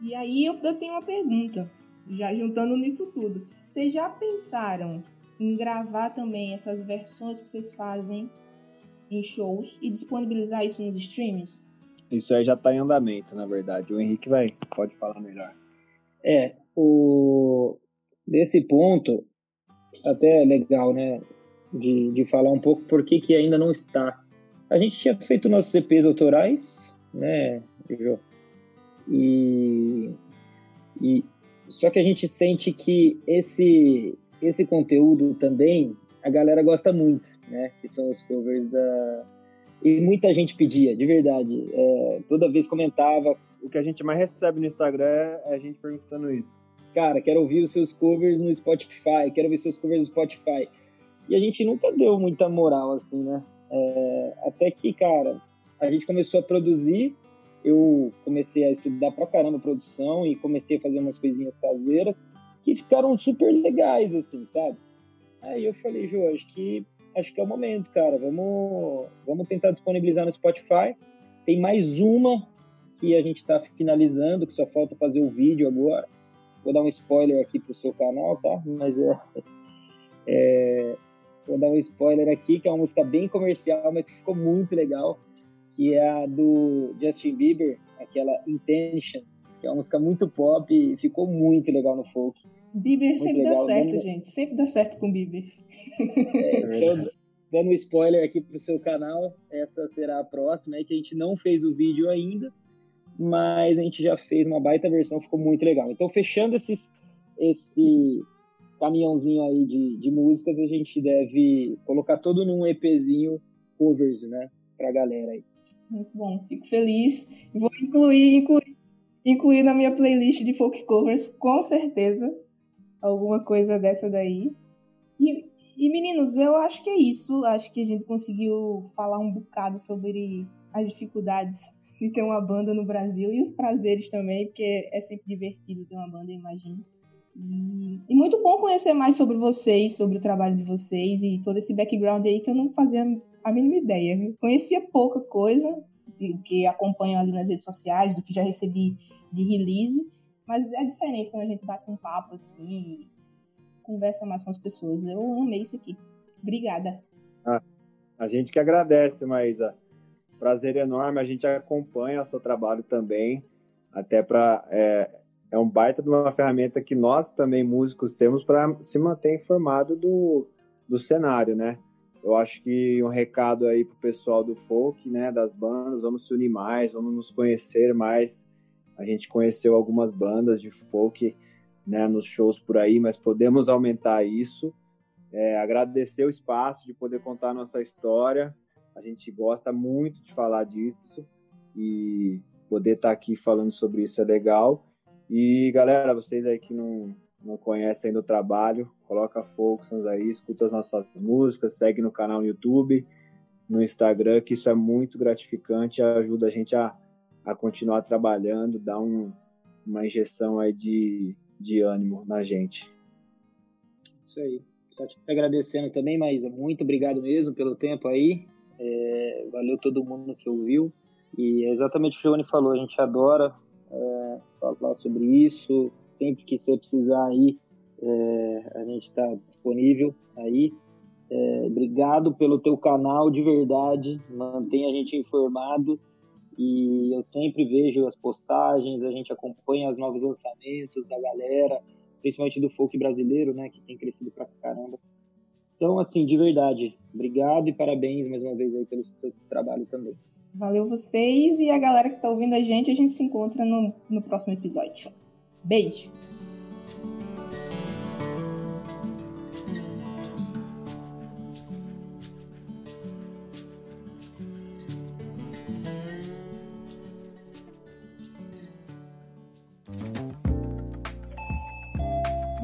[SPEAKER 2] E aí eu, eu tenho uma pergunta, já juntando nisso tudo. Vocês já pensaram em gravar também essas versões que vocês fazem em shows e disponibilizar isso nos streams?
[SPEAKER 3] Isso aí já está em andamento, na verdade. O Henrique vai, pode falar melhor.
[SPEAKER 4] É, o desse ponto até é legal, né, de, de falar um pouco por que que ainda não está. A gente tinha feito nossos EPs autorais, né, e, e só que a gente sente que esse esse conteúdo também a galera gosta muito, né? Que são os covers da e muita gente pedia, de verdade. É, toda vez comentava.
[SPEAKER 3] O que a gente mais recebe no Instagram é a gente perguntando isso.
[SPEAKER 4] Cara, quero ouvir os seus covers no Spotify, quero ouvir seus covers no Spotify. E a gente nunca deu muita moral, assim, né? É, até que, cara, a gente começou a produzir eu comecei a estudar pra caramba produção e comecei a fazer umas coisinhas caseiras que ficaram super legais, assim, sabe? Aí eu falei, Jô, acho que, acho que é o momento, cara. Vamos, vamos tentar disponibilizar no Spotify. Tem mais uma que a gente está finalizando, que só falta fazer o vídeo agora. Vou dar um spoiler aqui pro seu canal, tá? Mas é, é vou dar um spoiler aqui, que é uma música bem comercial, mas que ficou muito legal que é a do Justin Bieber, aquela Intentions, que é uma música muito pop e ficou muito legal no folk.
[SPEAKER 2] Bieber muito sempre legal. dá certo, gente. Sempre dá certo com Bieber.
[SPEAKER 4] É, então, dando um spoiler aqui pro seu canal, essa será a próxima, é que a gente não fez o vídeo ainda, mas a gente já fez uma baita versão, ficou muito legal. Então, fechando esses, esse caminhãozinho aí de, de músicas, a gente deve colocar todo num EPzinho covers, né, pra galera aí.
[SPEAKER 2] Muito bom, fico feliz. Vou incluir, incluir, incluir na minha playlist de folk covers, com certeza, alguma coisa dessa daí. E, E meninos, eu acho que é isso. Acho que a gente conseguiu falar um bocado sobre as dificuldades de ter uma banda no Brasil e os prazeres também, porque é sempre divertido ter uma banda, imagino. E, muito bom conhecer mais sobre vocês, sobre o trabalho de vocês e todo esse background aí que eu não fazia a mínima ideia. Conhecia pouca coisa do que acompanho ali nas redes sociais, do que já recebi de release, mas é diferente quando a gente bate um papo assim, conversa mais com as pessoas. Eu amei isso aqui. Obrigada.
[SPEAKER 3] Ah, a gente que agradece, Maísa. Prazer enorme. A gente acompanha o seu trabalho também, até para é, é um baita de uma ferramenta que nós também músicos temos para se manter informado do, do cenário, né? Eu acho que um recado aí pro pessoal do folk, né, das bandas, vamos se unir mais, vamos nos conhecer mais. A gente conheceu algumas bandas de folk né, nos shows por aí, mas podemos aumentar isso. É, agradecer o espaço de poder contar a nossa história. A gente gosta muito de falar disso e poder estar aqui falando sobre isso é legal. E galera, vocês aí que não, não conhecem ainda o trabalho, coloca Folksons aí, escuta as nossas músicas, segue no canal no YouTube, no Instagram, que isso é muito gratificante, ajuda a gente a, a continuar trabalhando, dá um, uma injeção aí de, de ânimo na gente.
[SPEAKER 4] Isso aí. Só te agradecendo também, Maísa. Muito obrigado mesmo pelo tempo aí. É, valeu todo mundo que ouviu. E é exatamente o que o Giovanni falou, a gente adora é, falar sobre isso. Sempre que você precisar aí, é, a gente está disponível aí. É, obrigado pelo teu canal, de verdade. Mantém a gente informado e eu sempre vejo as postagens, a gente acompanha os novos lançamentos da galera, principalmente do folk brasileiro, né, que tem crescido pra caramba. Então, assim, de verdade, obrigado e parabéns mais uma vez aí pelo seu trabalho também.
[SPEAKER 2] Valeu vocês e a galera que tá ouvindo a gente, a gente se encontra no, no próximo episódio. Beijo!